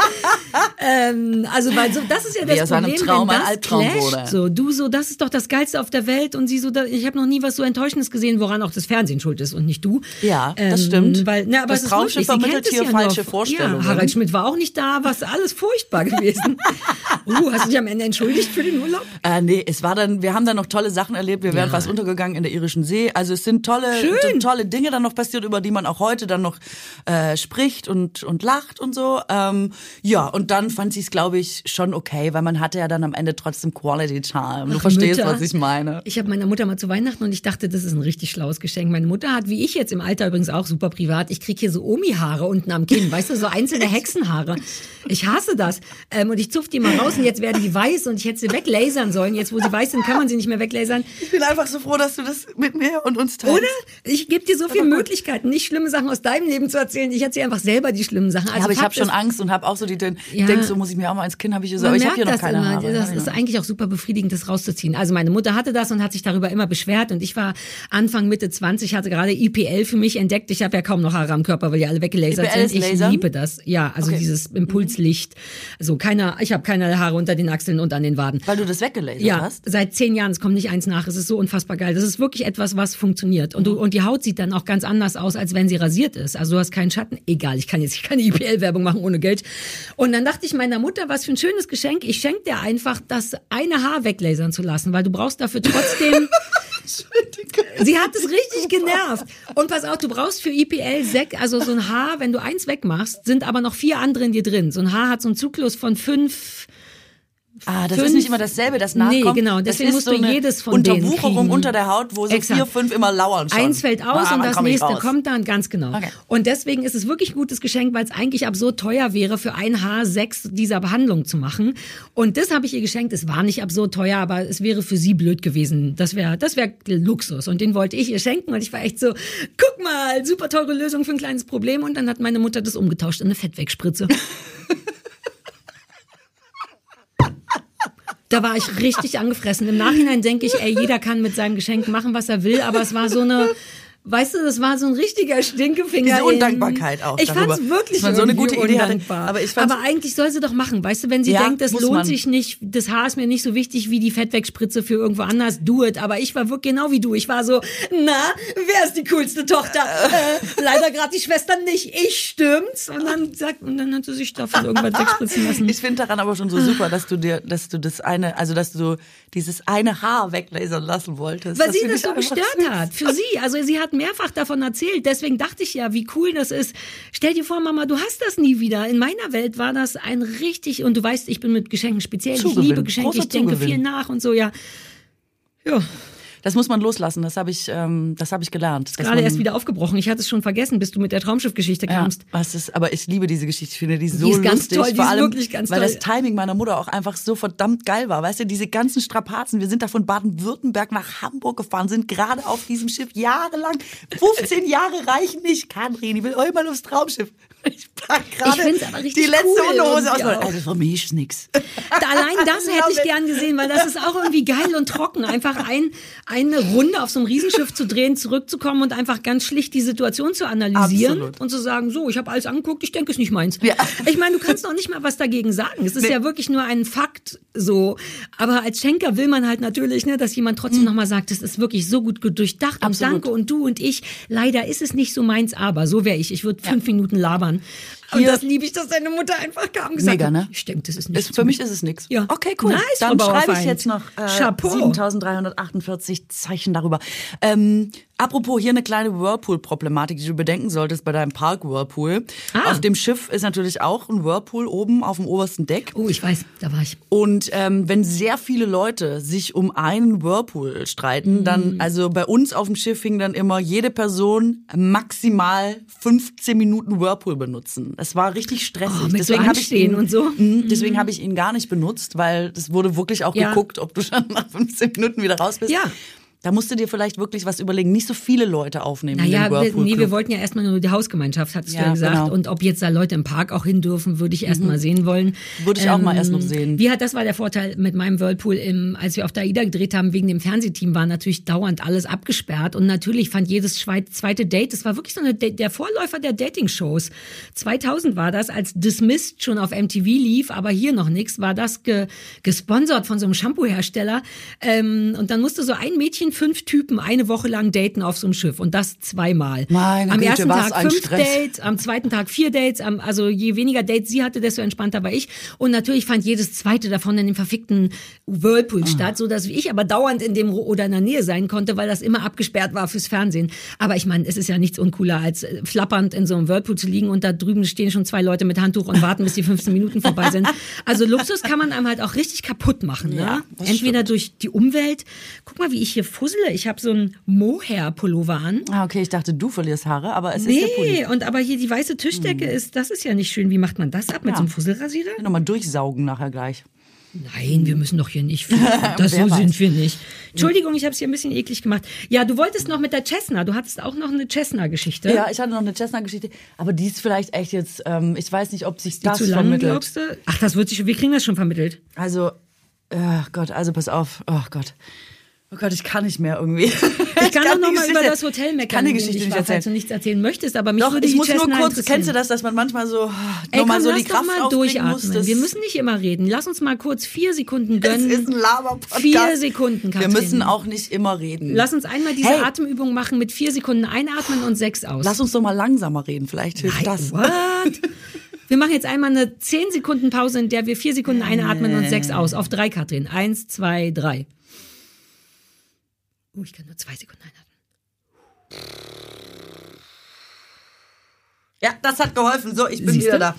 ähm, also weil so, das ist ja das Wie Problem, Traum, wenn das Albtraum clasht, wurde. so du so, das ist doch das geilste auf der Welt und sie so, da, ich habe noch nie was so enttäuschendes gesehen, woran auch das Fernsehen schuld ist und nicht du. Ja, das ähm, stimmt. Weil, na, aber das Traumschiff vermittelt hier ja falsche noch. Vorstellungen. Ja, Harald Schmidt war auch nicht da, was alles furchtbar gewesen. *laughs* uh, hast du dich am Ende entschuldigt für den Urlaub? Äh, nee, es war dann, wir haben dann noch tolle Sachen erlebt. Wir wären fast untergegangen in der irischen See. Also es sind tolle, tolle Dinge dann noch passiert, über die man auch heute dann noch äh, spricht und und lacht und so. Ähm, ja, und dann fand sie es, glaube ich, schon okay, weil man hatte ja dann am Ende trotzdem Quality Time. Du Ach, verstehst, Mütter. was ich meine. Ich habe meiner Mutter mal zu Weihnachten und ich dachte, das ist ein richtig schlaues Geschenk. Meine Mutter hat, wie ich jetzt im Alter übrigens auch super privat, ich krieg hier so Omi-Haare unten am Kinn, weißt du, so einzelne *laughs* Hexenhaare. Ich hasse das. Ähm, und ich zupf die mal raus und jetzt werden die weiß und ich hätte sie weglasern sollen. Jetzt, wo sie weiß sind, kann man sie nicht mehr weglasern. Ich bin einfach so froh, dass du das mit mir und uns teilst. Oder? Ich gebe dir so viele Möglichkeiten, nicht schlimme Sachen aus deinem Leben zu erzählen. Ich erzähle einfach selber die schlimmen Sachen. Also ja, aber ich habe schon Angst und habe auch so die, den, ja, denk so, muss ich mir auch mal ins Kinn, habe ich so, aber ich habe hier noch keine immer. Haare. Das ist eigentlich auch super befriedigend, das rauszuziehen. Also meine Mutter hatte das und hat sich darüber immer beschwert und ich war Anfang, Mitte 20, hatte gerade IPL für mich entdeckt. Ich habe ja kaum noch Haare am Körper, weil die alle weggelasert IPL sind. Ich Laser? liebe das. Ja, also Okay. dieses Impulslicht. So keiner, ich habe keine Haare unter den Achseln und an den Waden. Weil du das weggelasert Ja, hast? seit zehn Jahren, es kommt nicht eins nach. Es ist so unfassbar geil. Das ist wirklich etwas, was funktioniert. Und, du, und die Haut sieht dann auch ganz anders aus, als wenn sie rasiert ist. Also du hast keinen Schatten. Egal, ich kann jetzt keine IPL-Werbung machen ohne Geld. Und dann dachte ich meiner Mutter, was für ein schönes Geschenk. Ich schenke dir einfach, das eine Haar weglasern zu lassen, weil du brauchst dafür trotzdem... *laughs* Sie hat es richtig genervt. Und pass auf, du brauchst für IPL Sek, also so ein Haar, wenn du eins wegmachst, sind aber noch vier andere in dir drin. So ein Haar hat so einen Zyklus von fünf Ah, das fünf, ist nicht immer dasselbe, das nachkommt. Nee, genau. Deswegen musst du so eine jedes von denen Unterwucherung kriegen. unter der Haut, wo so Exakt. vier, fünf immer lauern schon. Eins fällt aus Ah, und das nächste kommt dann, ganz genau. Okay. Und deswegen ist es wirklich ein gutes Geschenk, weil es eigentlich absurd teuer wäre, für ein Haar sechs dieser Behandlung zu machen. Und das habe ich ihr geschenkt. Es war nicht absurd teuer, aber es wäre für sie blöd gewesen. Das wäre das wäre Luxus. Und den wollte ich ihr schenken. Und ich war echt so, guck mal, super teure Lösung für ein kleines Problem. Und dann hat meine Mutter das umgetauscht in eine Fettwegspritze. *laughs* Da war ich richtig *laughs* angefressen. Im Nachhinein denke ich, ey, jeder kann mit seinem Geschenk machen, was er will, aber es war so eine, weißt du, das war so ein richtiger Stinkefinger. Diese Undankbarkeit auch Ich darüber, fand's wirklich so eine irgendwie gute Idee hatte. undankbar. Aber ich aber eigentlich soll sie doch machen, weißt du, wenn sie Ja, denkt, das lohnt man. sich nicht, das Haar ist mir nicht so wichtig wie die Fettwegspritze für irgendwo anders, do it. Aber ich war wirklich genau wie du. Ich war so, na, wer ist die coolste Tochter? *laughs* äh, leider gerade die Schwester nicht. Ich stimmt's. Und dann sagt, und dann hat sie sich davon irgendwas *laughs* wegspritzen lassen. Ich finde daran aber schon so super, dass du dir, dass du das eine, also dass du dieses eine Haar weglasern lassen wolltest. Weil sie das so gestört süß. hat. Für sie. Also sie hat mehrfach davon erzählt. Deswegen dachte ich ja, wie cool das ist. Stell dir vor, Mama, du hast das nie wieder. In meiner Welt war das ein richtig, und du weißt, ich bin mit Geschenken speziell. Zugewinn. Ich liebe Geschenke, Großer ich denke Zugewinn. viel nach und so, ja. Ja, Das muss man loslassen. Das habe ich, ähm, das habe ich gelernt. gerade erst wieder aufgebrochen. Ich hatte es schon vergessen, bis du mit der Traumschiffgeschichte Ja, kamst. was ist, aber ich liebe diese Geschichte. Ich finde die so ist ganz lustig. toll, die vor ist allem, wirklich ganz weil toll. das Timing meiner Mutter auch einfach so verdammt geil war. Weißt du, diese ganzen Strapazen. Wir sind da von Baden-Württemberg nach Hamburg gefahren, sind gerade auf diesem Schiff jahrelang. 15 Jahre reichen nicht, Karin. Ich will mal aufs Traumschiff. Ich pack gerade find's aber richtig die letzte cool Unterhose aus. auch. Also für mich ist nix. Allein das hätte ich gern gesehen, weil das ist auch irgendwie geil und trocken. Einfach ein, eine Runde auf so einem Riesenschiff zu drehen, zurückzukommen und einfach ganz schlicht die Situation zu analysieren Absolut. und zu sagen, so, ich habe alles angeguckt, ich denke, es ist nicht meins. Ja. Ich meine, du kannst noch nicht mal was dagegen sagen. Es ist Nee. ja wirklich nur ein Fakt so. Aber als Schenker will man halt natürlich, ne, dass jemand trotzdem noch mal sagt, das ist wirklich so gut durchdacht und. Absolut. danke und du und ich. Leider ist es nicht so meins, aber so wäre ich. Ich würde fünf Minuten labern. Und Hier- das liebe ich, dass deine Mutter einfach kam und gesagt Mega, hat, ne? ich denke, das ist nicht Ist, für mich ist es nix. Ja. Okay, cool. Nice, Dann schreibe ich jetzt noch äh, Chapeau. 7348 Zeichen darüber. Ähm, apropos hier eine kleine Whirlpool-Problematik, die du bedenken solltest bei deinem Park-Whirlpool. Ah. Auf dem Schiff ist natürlich auch ein Whirlpool oben auf dem obersten Deck. Oh, ich weiß, da war ich. Und ähm, wenn sehr viele Leute sich um einen Whirlpool streiten, Mhm. dann, also bei uns auf dem Schiff hing dann immer jede Person maximal 15 Minuten Whirlpool benutzen. Das war richtig stressig. Oh, mit so deswegen habe ich ihn, und so? Mhm, deswegen habe ich ihn gar nicht benutzt, weil das wurde wirklich auch Ja. geguckt, ob du *laughs* schon nach 15 Minuten wieder raus bist. Ja. Da musst du dir vielleicht wirklich was überlegen. Nicht so viele Leute aufnehmen Naja, wir, Whirlpool. nee, wir wollten ja erstmal nur die Hausgemeinschaft, hattest du Ja, ja gesagt. genau. Mhm. Und ob jetzt da Leute im Park auch hin dürfen, würde ich erst mal sehen wollen. Ähm, Würde ich auch mal erst noch sehen. Wie hat das war der Vorteil mit meinem Whirlpool, im, als wir auf der AIDA gedreht haben, wegen dem Fernsehteam war natürlich dauernd alles abgesperrt. Und natürlich fand jedes zweite Date, das war wirklich so eine, der Vorläufer der Dating-Shows. 2000 war das, als Dismissed schon auf MTV lief, aber hier noch nichts, war das ge, gesponsert von so einem Shampoo-Hersteller. Ähm, und dann musste so ein Mädchen fünf Typen eine Woche lang daten auf so einem Schiff und das zweimal. Meine am Güte, ersten Tag fünf Stress. Dates, am zweiten Tag vier Dates, am, also je weniger Dates sie hatte, desto entspannter war ich. Und natürlich fand jedes zweite davon in dem verfickten Whirlpool Ah. statt, so dass ich aber dauernd in dem oder in der Nähe sein konnte, weil das immer abgesperrt war fürs Fernsehen. Aber ich meine, es ist ja nichts uncooler, als äh, flappernd in so einem Whirlpool zu liegen und da drüben stehen schon zwei Leute mit Handtuch und warten, bis die 15 Minuten vorbei sind. *laughs* Also Luxus kann man einem halt auch richtig kaputt machen. Ne? Ja, Entweder durch die Umwelt. Guck mal, wie ich hier fussele. Ich habe so einen Mohair-Pullover an. Ah, okay, ich dachte, du verlierst Haare, aber es ist der Pulli. Nee, und aber hier die weiße Tischdecke ist, das ist ja nicht schön. Wie macht man das ab? Mit Ja. so einem Fusselrasierer? Nochmal durchsaugen nachher gleich. Nein, wir müssen doch hier nicht. *laughs* Das so weiß. sind wir nicht. Entschuldigung, ich habe es hier ein bisschen eklig gemacht. Ja, du wolltest noch mit der Cessna. Du hattest auch noch eine Cessna-Geschichte. Ja, ich hatte noch eine Chestnut-Geschichte, aber die ist vielleicht echt jetzt, ähm, ich weiß nicht, ob sich Die das zu lang, vermittelt. glaubst du? Ach, das wird sich, wir kriegen das schon vermittelt. Also, oh Gott, also pass auf. Oh Gott. Oh Gott, ich kann nicht mehr irgendwie. *laughs* Ich kann doch noch die mal über das Hotel meckern, Ich kann die Geschichte ich nicht war, falls erzählen. du nichts erzählen möchtest, aber mich Doch, würde ich muss nur kurz, kennst du das, dass man manchmal so Ey, nochmal komm, so lass die doch Kraft mal muss? durchatmen. Das- Wir müssen nicht immer reden. Lass uns mal kurz vier Sekunden Das gönnen. ist ein Laber-Podcast. Vier Sekunden, Wir Katrin. müssen auch nicht immer reden. Lass uns einmal diese Hey. Atemübung machen mit vier Sekunden einatmen und sechs aus. Lass uns doch mal langsamer reden, vielleicht hilft das. What? *laughs* Wir machen jetzt einmal eine 10 Sekunden Pause, in der wir vier Sekunden einatmen und sechs aus. Auf drei, Katrin. Eins, zwei, drei. Oh, ich kann nur zwei Sekunden einatmen. Ja, das hat geholfen. So, ich bin Siehst wieder da.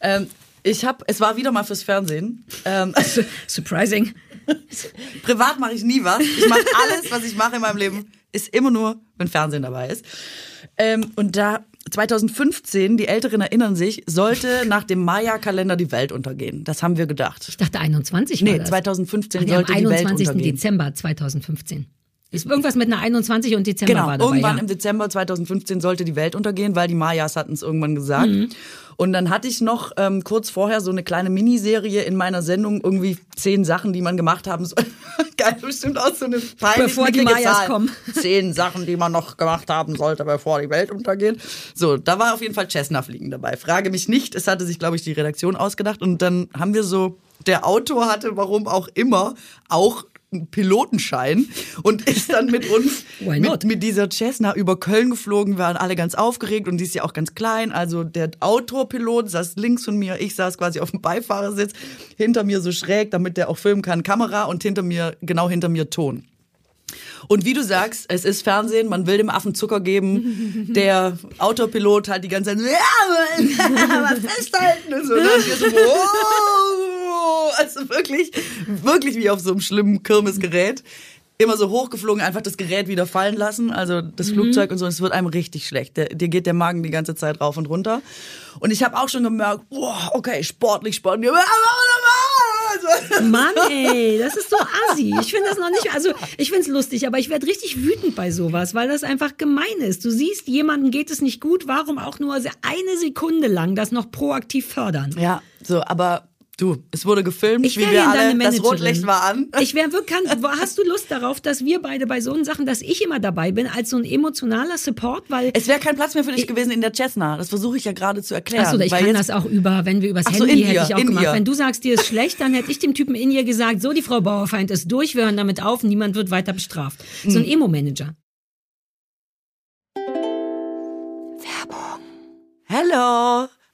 Ähm, Ich habe, es war wieder mal fürs Fernsehen. Ähm, *laughs* Surprising. privat mache ich nie was. Ich mache alles, was ich mache in meinem Leben, ist immer nur, wenn Fernsehen dabei ist. Ähm, und da 2015, die Älteren erinnern sich, sollte nach dem Maya-Kalender die Welt untergehen. Das haben wir gedacht. Ich dachte 21 war Nee, das. 2015 Ach, nee, am sollte die Welt 21. untergehen. Dezember 2015. Ist irgendwas mit einer 21 und Dezember Genau, war dabei. irgendwann ja. im Dezember 2015 sollte die Welt untergehen, weil die Mayas hatten es irgendwann gesagt. Mhm. Und dann hatte ich noch ähm, kurz vorher so eine kleine Miniserie in meiner Sendung, irgendwie zehn Sachen, die man gemacht haben soll. *laughs* Geil, bestimmt auch so eine peinlich Bevor die Mayas Zahl. kommen. Zehn Sachen, die man noch gemacht haben sollte, bevor die Welt untergeht. So, da war auf jeden Fall Cessna fliegen dabei. Frage mich nicht, es hatte sich, glaube ich, die Redaktion ausgedacht. Und dann haben wir so, der Autor hatte, warum auch immer, auch Pilotenschein und ist dann mit uns *laughs* mit, mit dieser Cessna über Köln geflogen, wir waren alle ganz aufgeregt und die ist ja auch ganz klein. Also der Autopilot saß links von mir, ich saß quasi auf dem Beifahrersitz, hinter mir so schräg, damit der auch filmen kann, Kamera und hinter mir, genau hinter mir Ton. Und wie du sagst, es ist Fernsehen, man will dem Affen Zucker geben. *laughs* Der Autopilot hat die ganze Zeit *laughs* ja, mal festhalten und so. Und dann so, wow. Also wirklich, wirklich wie auf so einem schlimmen Kirmesgerät. Immer so hochgeflogen, einfach das Gerät wieder fallen lassen, also das Flugzeug und so. Es wird einem richtig schlecht. Der, dir geht der Magen die ganze Zeit rauf und runter. Und ich habe auch schon gemerkt, boah, okay, sportlich, sportlich. *laughs* Mann, ey, das ist so assi. Ich finde das noch nicht, also ich finde es lustig, aber ich werde richtig wütend bei sowas, weil das einfach gemein ist. Du siehst, jemandem geht es nicht gut, warum auch nur eine Sekunde lang das noch proaktiv fördern? Ja, so, aber du, es wurde gefilmt, Ich wie wir alle, das. Rotlicht war an. Ich wäre wirklich, hast du Lust darauf, dass wir beide bei so Sachen, dass ich immer dabei bin, als so ein emotionaler Support, weil Es wäre kein Platz mehr für dich gewesen in der Cessna. Das versuche ich ja gerade zu erklären. Achso, ich kann jetzt, das auch über, wenn wir übers so, Handy in hätte ihr, ich auch gemacht. ihr. Wenn du sagst, dir ist schlecht, dann hätte ich dem Typen in ihr gesagt, so die Frau Bauerfeind ist durch, wir hören damit auf, niemand wird weiter bestraft. So ein Emo-Manager. Hello,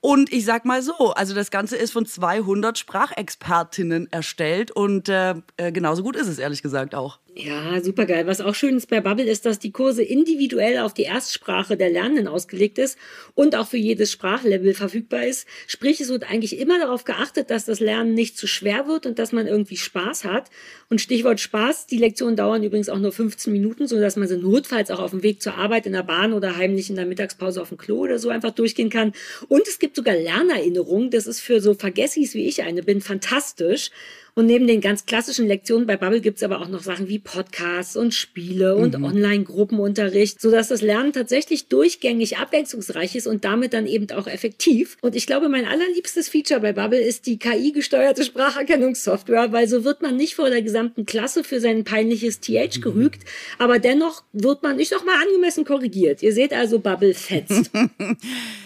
Und ich sag mal so, also das Ganze ist von 200 Sprachexpertinnen erstellt und äh, äh, genauso gut ist es ehrlich gesagt auch. Ja, super geil. Was auch schön ist bei Bubble ist, dass die Kurse individuell auf die Erstsprache der Lernenden ausgelegt ist und auch für jedes Sprachlevel verfügbar ist. Sprich, es wird eigentlich immer darauf geachtet, dass das Lernen nicht zu schwer wird und dass man irgendwie Spaß hat. Und Stichwort Spaß, die Lektionen dauern übrigens auch nur 15 Minuten, so dass man sie notfalls auch auf dem Weg zur Arbeit in der Bahn oder heimlich in der Mittagspause auf dem Klo oder so einfach durchgehen kann. Und es gibt sogar Lernerinnerungen. Das ist für so Vergessis wie ich eine bin fantastisch. Und neben den ganz klassischen Lektionen bei Bubble gibt's aber auch noch Sachen wie Podcasts und Spiele und Online-Gruppenunterricht, sodass das Lernen tatsächlich durchgängig abwechslungsreich ist und damit dann eben auch effektiv. Und ich glaube, mein allerliebstes Feature bei Bubble ist die KI-gesteuerte Spracherkennungssoftware, weil so wird man nicht vor der gesamten Klasse für sein peinliches TH gerügt, aber dennoch wird man, ich sag mal, angemessen korrigiert. Ihr seht also, Bubble fetzt. *laughs*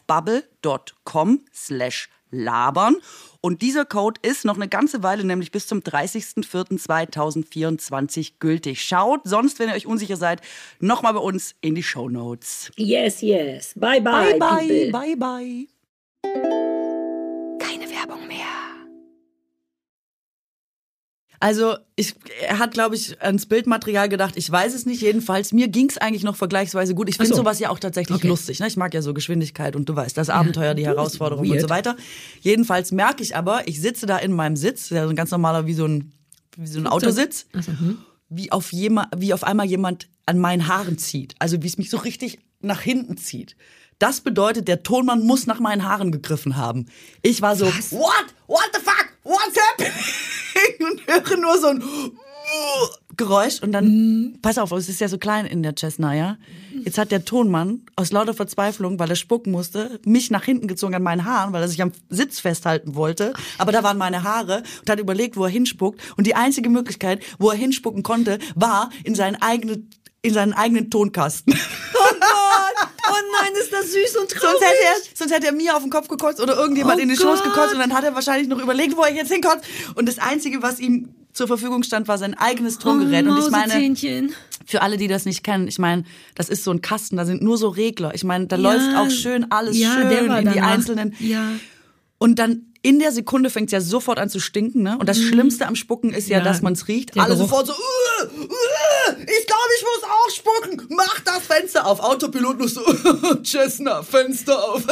bubble.com slash labern. Und dieser Code ist noch eine ganze Weile, nämlich bis zum 30.04.2024 gültig. Schaut sonst, wenn ihr euch unsicher seid, nochmal bei uns in die Show Notes. Yes, yes. Bye, bye, Bye, bye, people. bye, bye. Also ich, er hat, glaube ich, ans Bildmaterial gedacht. Ich weiß es nicht. Jedenfalls, mir ging es eigentlich noch vergleichsweise gut. Ich finde so. sowas ja auch tatsächlich Okay. lustig. Ne? Ich mag ja so Geschwindigkeit und du weißt, das Abenteuer, die bist Herausforderung und so weiter. Jedenfalls merke ich aber, ich sitze da in meinem Sitz, ja, so ein ganz normaler, wie so ein, wie so ein Autositz, wie, auf jema, wie auf einmal jemand an meinen Haaren zieht. Also wie es mich so richtig nach hinten zieht. Das bedeutet, der Tonmann muss nach meinen Haaren gegriffen haben. Ich war so, what? What the fuck? What's happening? *laughs* Und höre nur so ein Geräusch und dann, pass auf, es ist ja so klein in der Cessna, ja. Jetzt hat der Tonmann aus lauter Verzweiflung, weil er spucken musste, mich nach hinten gezogen an meinen Haaren, weil er sich am Sitz festhalten wollte. Aber da waren meine Haare und hat überlegt, wo er hinspuckt. Und die einzige Möglichkeit, wo er hinspucken konnte, war in seinen eigenen, in seinen eigenen Tonkasten. Oh. Oh nein, ist das süß und traurig. Sonst hätte, er, sonst hätte er mir auf den Kopf gekotzt oder irgendjemand Oh in den Schoß Gott. gekotzt und dann hat er wahrscheinlich noch überlegt, wo er jetzt hinkotzt. Und das Einzige, was ihm zur Verfügung stand, war sein eigenes Tongerät. und ich meine, für alle, die das nicht kennen, ich meine, das ist so ein Kasten, da sind nur so Regler. Ich meine, da Ja. läuft auch schön alles Ja, schön in die einzelnen. Ja. Und dann in der Sekunde fängt es ja sofort an zu stinken, ne? Und das Schlimmste am Spucken ist ja, Mhm. Ja, dass man es riecht. Alle Geruch. sofort so, uh, uh, ich glaube, ich muss auch spucken. Mach das Fenster auf. Autopilot nur so, *laughs* Cessna, Fenster auf. *laughs*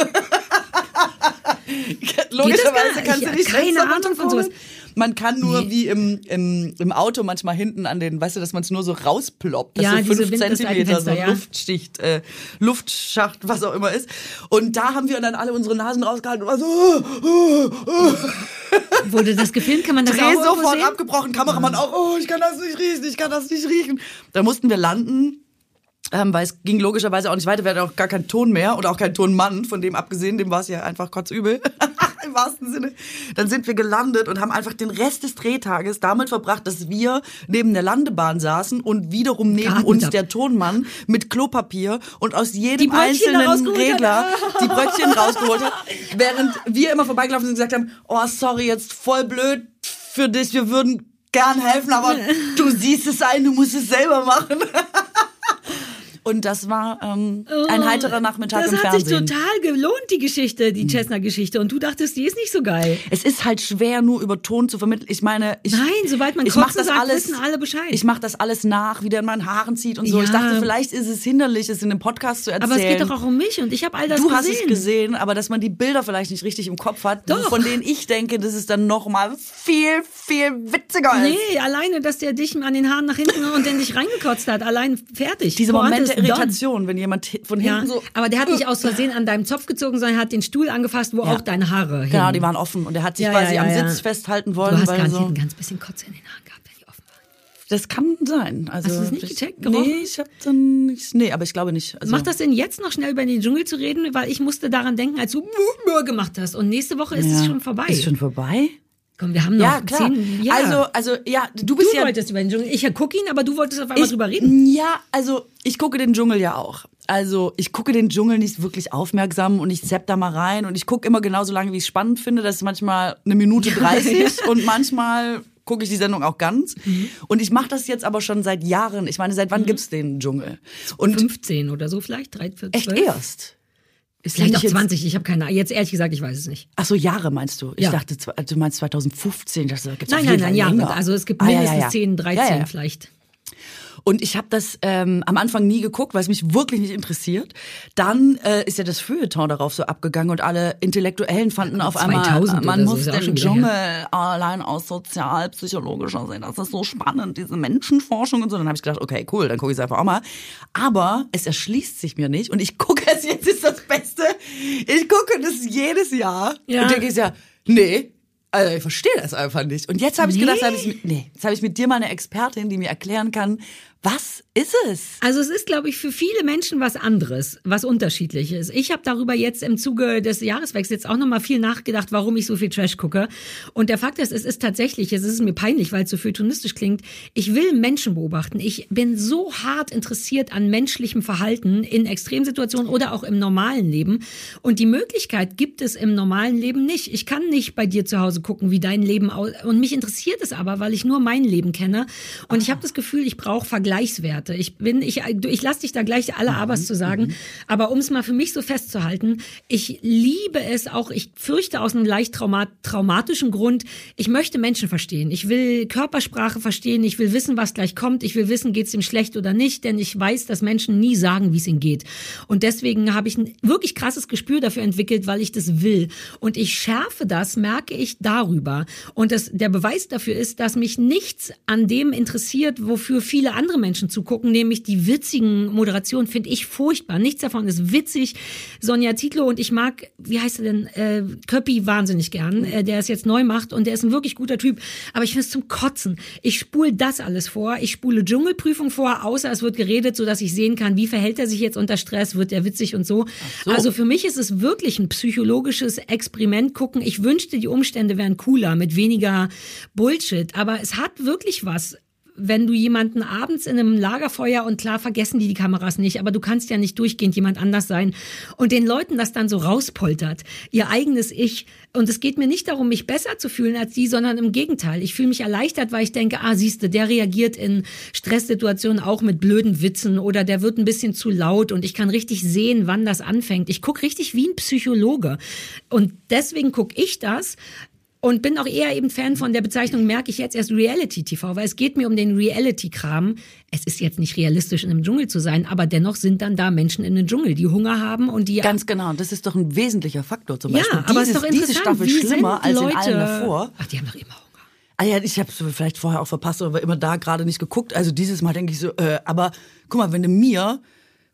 Logischerweise kannst ich- du nicht keine Ahnung von sowas. Man kann nur Nee. wie im, im, im Auto manchmal hinten an den, weißt du, dass man es nur so rausploppt, dass Ja, so fünf Zentimeter so ja. Luftschicht, äh, Luftschacht, was auch immer ist. Und da haben wir dann alle unsere Nasen rausgehalten und war so, uh, uh, uh. Wurde das gefilmt? Kann man das Dreh auch sofort sehen? abgebrochen, Kameramann auch, oh, ich kann das nicht riechen, ich kann das nicht riechen. Da mussten wir landen. Ähm, weil es ging logischerweise auch nicht weiter, wir hatten auch gar keinen Ton mehr oder auch keinen Tonmann, von dem abgesehen, dem war es ja einfach kotzübel, *laughs* im wahrsten Sinne. Dann sind wir gelandet und haben einfach den Rest des Drehtages damit verbracht, dass wir neben der Landebahn saßen und wiederum neben Geatmet uns hab. der Tonmann mit Klopapier und aus jedem einzelnen. Regler die Brötchen rausgeholt hat, während wir immer vorbeigelaufen sind und gesagt haben, oh sorry, jetzt voll blöd für dich, wir würden gern helfen, aber *laughs* du siehst es ein, du musst es selber machen. *laughs* Und das war ähm, ein heiterer Nachmittag Das im hat sich Fernsehen. total gelohnt, die Geschichte, die Cessna-Geschichte. Und du dachtest, die ist nicht so geil. es ist halt schwer, nur über Ton zu vermitteln. Ich meine, ich, Nein, sobald man ich mach das sagt, alles, wissen alle Bescheid. Ich mache das alles nach, wie der in meinen Haaren zieht und so. Ja. Ich dachte, vielleicht ist es hinderlich, es in einem Podcast zu erzählen. Aber es geht doch auch um mich und ich habe all das Du gesehen. hast es gesehen, aber dass man die Bilder vielleicht nicht richtig im Kopf hat, Doch. von denen ich denke, dass es dann noch mal viel, viel witziger ist. Nee, alleine, dass der dich an den Haaren nach hinten und dann dich reingekotzt hat. Allein fertig. Diese Momente ist der done. Irritation, wenn jemand von Ja, hinten so... aber der hat nicht aus Versehen an deinem Zopf gezogen, sondern hat den Stuhl angefasst, wo Ja. auch deine Haare hingen. Genau, die waren offen und er hat sich Ja, quasi ja, am ja, ja. Sitz festhalten Du wollen. hast weil garantiert so, ein ganz bisschen Kotze in den Haaren gehabt, wenn die offen waren. das kann sein. Also, Hast du das nicht ich- gecheckt, gerochen? Nee, ich hab dann nicht, nee, aber ich glaube nicht. Also, Macht das denn jetzt noch schnell über den Dschungel zu reden? Weil ich musste daran denken, als du gemacht hast. Und nächste Woche ist es ja. schon vorbei. Ist schon vorbei? Komm, wir haben noch Ja, klar. zehn. Ja. Also, also, ja, du du bist ja wolltest über den Dschungel. Ich gucke ihn, aber du wolltest auf einmal drüber reden. Ja, also ich gucke den Dschungel ja auch. Also ich gucke den Dschungel nicht wirklich aufmerksam und ich zapp da mal rein und ich gucke immer genauso lange, wie ich es spannend finde. Das ist manchmal eine Minute 30 *laughs* und manchmal gucke ich die Sendung auch ganz. Mhm. Und ich mache das jetzt aber schon seit Jahren. Ich meine, seit wann gibt's den Dschungel? Und 15 oder so vielleicht, 3, 4, 12. echt erst. Ist Vielleicht auch jetzt- 20, ich habe keine Ahnung. Jetzt ehrlich gesagt, ich weiß es nicht. Ach so, Jahre meinst du? Ich Ja. dachte, du meinst 2015. Ich dachte, da gibt's Nein, nein, nein, Fall ja. länger. Also es gibt Ah, ja, ja, mindestens ja. 10, 13 Ja, ja. vielleicht. Und ich habe das ähm, am Anfang nie geguckt, weil es mich wirklich nicht interessiert. Dann äh, ist ja das Feuilleton darauf so abgegangen und alle Intellektuellen fanden auf einmal, 2000 man so, muss ja den Dschungel allein aus sozialpsychologischer Sicht, das ist so spannend, diese Menschenforschung und so. Dann habe ich gedacht, okay, cool, dann gucke ich es einfach auch mal. Aber es erschließt sich mir nicht und ich gucke es jetzt, ist das Beste. Ich gucke das jedes Jahr Ja. und denke ich ja, nee, also ich verstehe das einfach nicht. Und jetzt habe ich gedacht, Nee. hab ich, nee, jetzt habe ich mit dir mal eine Expertin, die mir erklären kann, was ist es? Also es ist, glaube ich, für viele Menschen was anderes, was unterschiedliches. Ich habe darüber jetzt im Zuge des Jahreswechsels auch nochmal viel nachgedacht, warum ich so viel Trash gucke. Und der Fakt ist, es ist tatsächlich, es ist mir peinlich, weil es so feuilletonistisch klingt, ich will Menschen beobachten. Ich bin so hart interessiert an menschlichem Verhalten in Extremsituationen oder auch im normalen Leben. Und die Möglichkeit gibt es im normalen Leben nicht. Ich kann nicht bei dir zu Hause gucken, wie dein Leben aus... Und mich interessiert es aber, weil ich nur mein Leben kenne. Und ich habe das Gefühl, ich brauche Vergleichswerte. Ich bin, ich, ich lasse dich da gleich alle Abers zu sagen. Aber um es mal für mich so festzuhalten, ich liebe es auch, ich fürchte aus einem leicht trauma traumatischen Grund, ich möchte Menschen verstehen. Ich will Körpersprache verstehen. Ich will wissen, was gleich kommt. Ich will wissen, geht es ihm schlecht oder nicht. Denn ich weiß, dass Menschen nie sagen, wie es ihnen geht. Und deswegen habe ich ein wirklich krasses Gespür dafür entwickelt, weil ich das will. Und ich schärfe das, merke ich darüber. Und das, der Beweis dafür ist, dass mich nichts an dem interessiert, wofür viele andere Menschen zugucken, nämlich die witzigen Moderationen finde ich furchtbar. Nichts davon ist witzig. Sonja Zietlow und ich mag, wie heißt er denn, äh, Köppi wahnsinnig gern, äh, der es jetzt neu macht und der ist ein wirklich guter Typ. Aber ich finde es zum Kotzen. Ich spule das alles vor. Ich spule Dschungelprüfung vor, außer es wird geredet, so dass ich sehen kann, wie verhält er sich jetzt unter Stress, wird er witzig und so. so. Also für mich ist es wirklich ein psychologisches Experiment gucken. Ich wünschte, die Umstände wären cooler, mit weniger Bullshit. Aber es hat wirklich was wenn du jemanden abends in einem Lagerfeuer und klar vergessen die die Kameras nicht, aber du kannst ja nicht durchgehend jemand anders sein und den Leuten das dann so rauspoltert, ihr eigenes Ich. Und es geht mir nicht darum, mich besser zu fühlen als die, sondern im Gegenteil. Ich fühle mich erleichtert, weil ich denke, ah, siehste, der reagiert in Stresssituationen auch mit blöden Witzen oder der wird ein bisschen zu laut und ich kann richtig sehen, wann das anfängt. Ich guck richtig wie ein Psychologe. Und deswegen guck ich das. Und bin auch eher eben Fan von der Bezeichnung, merke ich jetzt erst Reality-TV, weil es geht mir um den Reality-Kram. Es ist jetzt nicht realistisch, in einem Dschungel zu sein, aber dennoch sind dann da Menschen in den Dschungel, die Hunger haben und die Ganz genau, das ist doch ein wesentlicher Faktor zum ja, Beispiel. aber es ist Dieses- doch diese interessant, Staffel wie schlimmer als Leute, in allen davor. Ach, die haben doch immer Hunger. Ah ja, ich habe es vielleicht vorher auch verpasst oder immer da gerade nicht geguckt. Also dieses Mal denke ich so, äh, aber guck mal, wenn du mir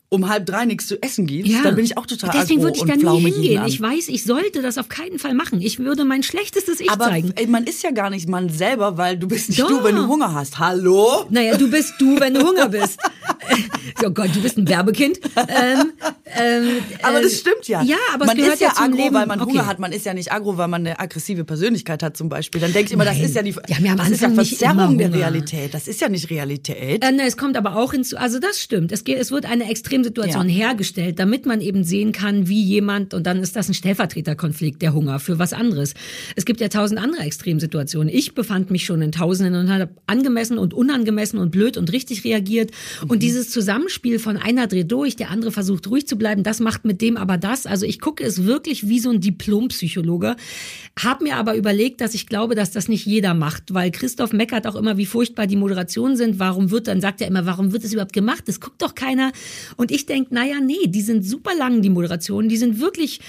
um halb drei nichts zu essen gibst, dann bin ich auch total Deswegen würde ich da nie hingehen. Ich weiß, ich sollte das auf keinen Fall machen. Ich würde mein schlechtestes Ich aber zeigen. ey, man ist ja gar nicht man selber, weil du bist nicht Doch. du, wenn du Hunger hast. Hallo? Naja, du bist du, wenn du Hunger bist. *laughs* oh Gott, du bist ein Werbekind. Ähm, ähm, Aber äh, das stimmt ja. Ja, aber man es gehört ist ja, ja zum aggro, Leben. weil man Okay. Hunger hat. Man ist ja nicht aggro, weil man eine aggressive Persönlichkeit hat zum Beispiel. Dann denke ich immer, das Nein. ist ja die, haben ja am das ist ja Verzerrung der. Realität. Das ist ja nicht Realität. Äh, ne, es kommt aber auch hinzu, also das stimmt. Es, geht, es wird eine Extremsituation Ja. hergestellt, damit man eben sehen kann, wie jemand, und dann ist das ein Stellvertreterkonflikt, der Hunger, für was anderes. Es gibt ja tausend andere Extremsituationen. Ich befand mich schon in tausenden und habe angemessen und unangemessen und blöd und richtig reagiert. Mhm. Und dieses Zusammenspiel von einer dreht durch, der andere versucht ruhig zu bleiben, das macht mit dem aber das. Also ich gucke es wirklich wie so ein Diplompsychologe, habe mir aber überlegt, dass ich glaube, dass das nicht jeder macht, weil Christoph meckert auch immer, wie furchtbar die Moderationen sind. Warum wird, dann sagt er immer, warum wird es überhaupt gemacht? Das guckt doch keiner. Und ich denk, naja, nee, die sind super lang, die Moderationen. Die sind wirklich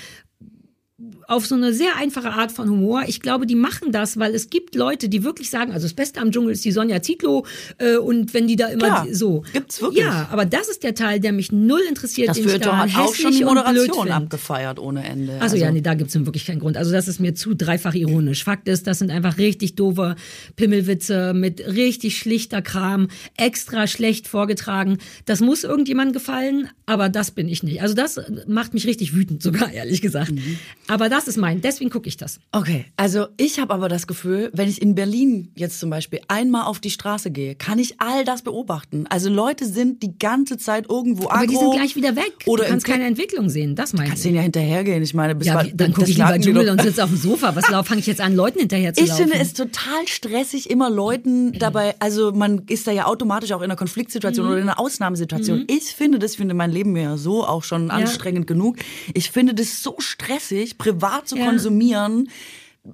auf so eine sehr einfache Art von Humor. Ich glaube, die machen das, weil es gibt Leute, die wirklich sagen, also das Beste am Dschungel ist die Sonja Zietlow äh, und wenn die da immer Klar, die- so. gibt's wirklich. Ja, aber das ist der Teil, der mich null interessiert, Das Feuilleton da hat auch schon die Moderation abgefeiert ohne Ende. Also, ja, nee, da gibt's nun wirklich keinen Grund. Also das ist mir zu dreifach ironisch. Fakt ist, das sind einfach richtig doofe Pimmelwitze mit richtig schlichter Kram, extra schlecht vorgetragen. Das muss irgendjemandem gefallen, aber das bin ich nicht. Also das macht mich richtig wütend sogar, *laughs* ehrlich gesagt. Mhm. Aber das ist mein, deswegen gucke ich das. Okay, also ich habe aber das Gefühl, wenn ich in Berlin jetzt zum Beispiel einmal auf die Straße gehe, kann ich all das beobachten. Also Leute sind die ganze Zeit irgendwo Aber die sind gleich wieder weg. Oder du kannst keine Entwicklung sehen, das meine Kannst ich. denen ja hinterhergehen. Ich meine, bis Ja, wie- dann gucke ich lieber Dschungel und sitze auf dem Sofa. Was *laughs* fange ich jetzt an, Leuten hinterher zu Ich laufen? finde es total stressig, immer Leuten dabei, also man ist da ja automatisch auch in einer Konfliktsituation Mhm. oder in einer Ausnahmesituation. Ich finde das, finde mein Leben ja so auch schon anstrengend genug. Ich finde das so stressig, privat zu Ja. konsumieren,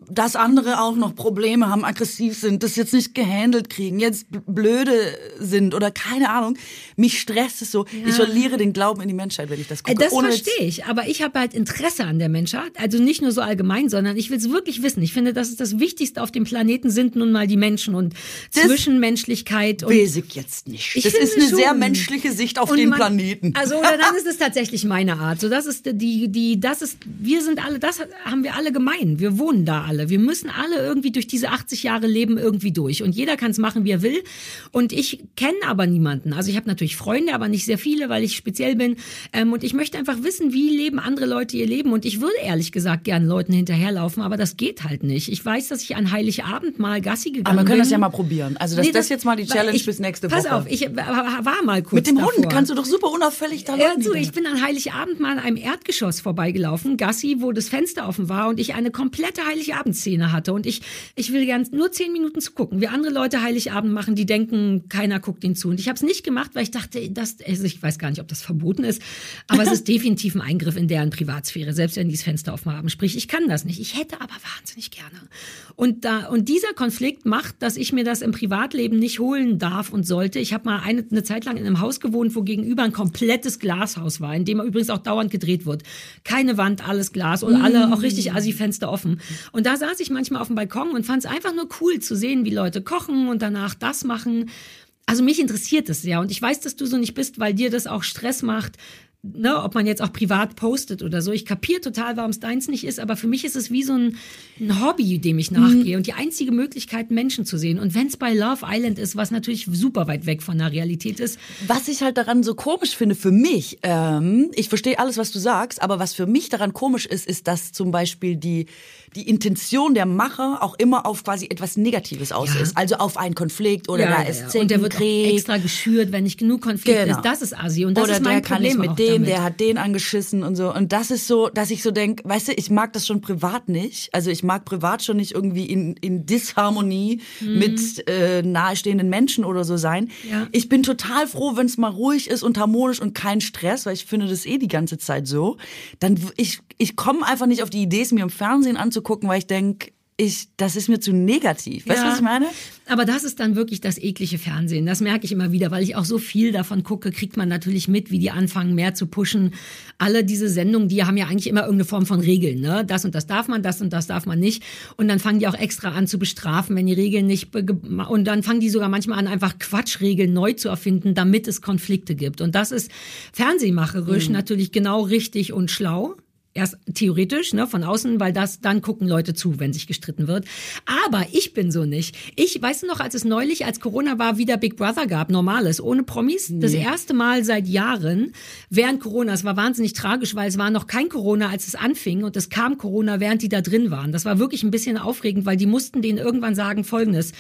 dass andere auch noch Probleme haben, aggressiv sind, das jetzt nicht gehandelt kriegen, jetzt blöde sind oder keine Ahnung. Mich stresst es so. Ja. Ich verliere den Glauben in die Menschheit, wenn ich das gucke. Das verstehe ich, aber ich habe halt Interesse an der Menschheit. Also nicht nur so allgemein, sondern ich will es wirklich wissen. Ich finde, das ist das Wichtigste auf dem Planeten sind nun mal die Menschen und das Zwischenmenschlichkeit. Und ich jetzt nicht. das ist eine schon. sehr menschliche Sicht auf den man, Planeten. Also oder dann *laughs* ist es tatsächlich meine Art. So das ist die die das ist wir sind alle das haben wir alle gemein. Wir wohnen da alle. Wir müssen alle irgendwie durch diese 80 Jahre Leben irgendwie durch. Und jeder kann es machen, wie er will. Und ich kenne aber niemanden. Also ich habe natürlich Freunde, aber nicht sehr viele, weil ich speziell bin. Ähm, und ich möchte einfach wissen, wie leben andere Leute ihr Leben. Und ich würde ehrlich gesagt gern Leuten hinterherlaufen, aber das geht halt nicht. Ich weiß, dass ich an Heiligabend mal Gassi gegangen bin. Aber wir können bin. das ja mal probieren. Also das, nee, das, das jetzt mal die Challenge ich, bis nächste pass Woche. Pass auf, ich war mal kurz Mit dem davor. Hund kannst du doch super unauffällig da ja, du, Ich bin an Heiligabend mal an einem Erdgeschoss vorbeigelaufen, Gassi, wo das Fenster offen war und ich eine komplette Heiligabendszene hatte. Und ich, ich will gern nur zehn Minuten zu gucken, wie andere Leute Heiligabend machen, die denken, keiner guckt ihnen zu. Und ich habe es nicht gemacht, weil ich dachte, das, also ich weiß gar nicht, ob das verboten ist, aber es ist *laughs* definitiv ein Eingriff in deren Privatsphäre, selbst wenn die das Fenster offen haben. Sprich, ich kann das nicht. Ich hätte aber wahnsinnig gerne. Und da und dieser Konflikt macht, dass ich mir das im Privatleben nicht holen darf und sollte. Ich habe mal eine, eine Zeit lang in einem Haus gewohnt, wo gegenüber ein komplettes Glashaus war, in dem übrigens auch dauernd gedreht wird. Keine Wand, alles Glas und alle auch richtig Assi-Fenster offen. Und da saß ich manchmal auf dem Balkon und fand es einfach nur cool zu sehen, wie Leute kochen und danach das machen. Also mich interessiert es sehr und ich weiß, dass du so nicht bist, weil dir das auch Stress macht, ne, ob man jetzt auch privat postet oder so. Ich kapiere total, warum es deins nicht ist, aber für mich ist es wie so ein, ein Hobby, dem ich nachgehe mhm. und die einzige Möglichkeit, Menschen zu sehen. Und wenn es bei Love Island ist, was natürlich super weit weg von der Realität ist. Was ich halt daran so komisch finde für mich, ähm, ich verstehe alles, was du sagst, aber was für mich daran komisch ist, ist, dass zum Beispiel die die Intention der Macher auch immer auf quasi etwas Negatives aus ja. ist. Also auf einen Konflikt oder ja, da ist ja. Und der wird extra geschürt, wenn nicht genug Konflikt genau. ist. Das ist Asi. Und das oder ist mein der kann Problem nicht mit dem, damit. der hat den angeschissen und so. Und das ist so, dass ich so denke, weißt du, ich mag das schon privat nicht. Also ich mag privat schon nicht irgendwie in, in Disharmonie mhm. mit äh, nahestehenden Menschen oder so sein. Ja. Ich bin total froh, wenn es mal ruhig ist und harmonisch und kein Stress, weil ich finde das eh die ganze Zeit so. Dann ich ich komme einfach nicht auf die Idee, es mir im Fernsehen anzugucken, weil ich denke, ich, das ist mir zu negativ. Weißt du, ja, was ich meine? Aber das ist dann wirklich das eklige Fernsehen. Das merke ich immer wieder, weil ich auch so viel davon gucke, kriegt man natürlich mit, wie die anfangen, mehr zu pushen. Alle diese Sendungen, die haben ja eigentlich immer irgendeine Form von Regeln. Ne? Das und das darf man, das und das darf man nicht. Und dann fangen die auch extra an zu bestrafen, wenn die Regeln nicht. Und dann fangen die sogar manchmal an, einfach Quatschregeln neu zu erfinden, damit es Konflikte gibt. Und das ist fernsehmacherisch mhm. natürlich genau richtig und schlau erst theoretisch, ne, von außen, weil das, dann gucken Leute zu, wenn sich gestritten wird. Aber ich bin so nicht. Ich, weißt du noch, als es neulich, als Corona war, wieder Big Brother gab, normales, ohne Promis, nee. das erste Mal seit Jahren, während Corona, es war wahnsinnig tragisch, weil es war noch kein Corona, als es anfing und es kam Corona, während die da drin waren. Das war wirklich ein bisschen aufregend, weil die mussten denen irgendwann sagen, folgendes,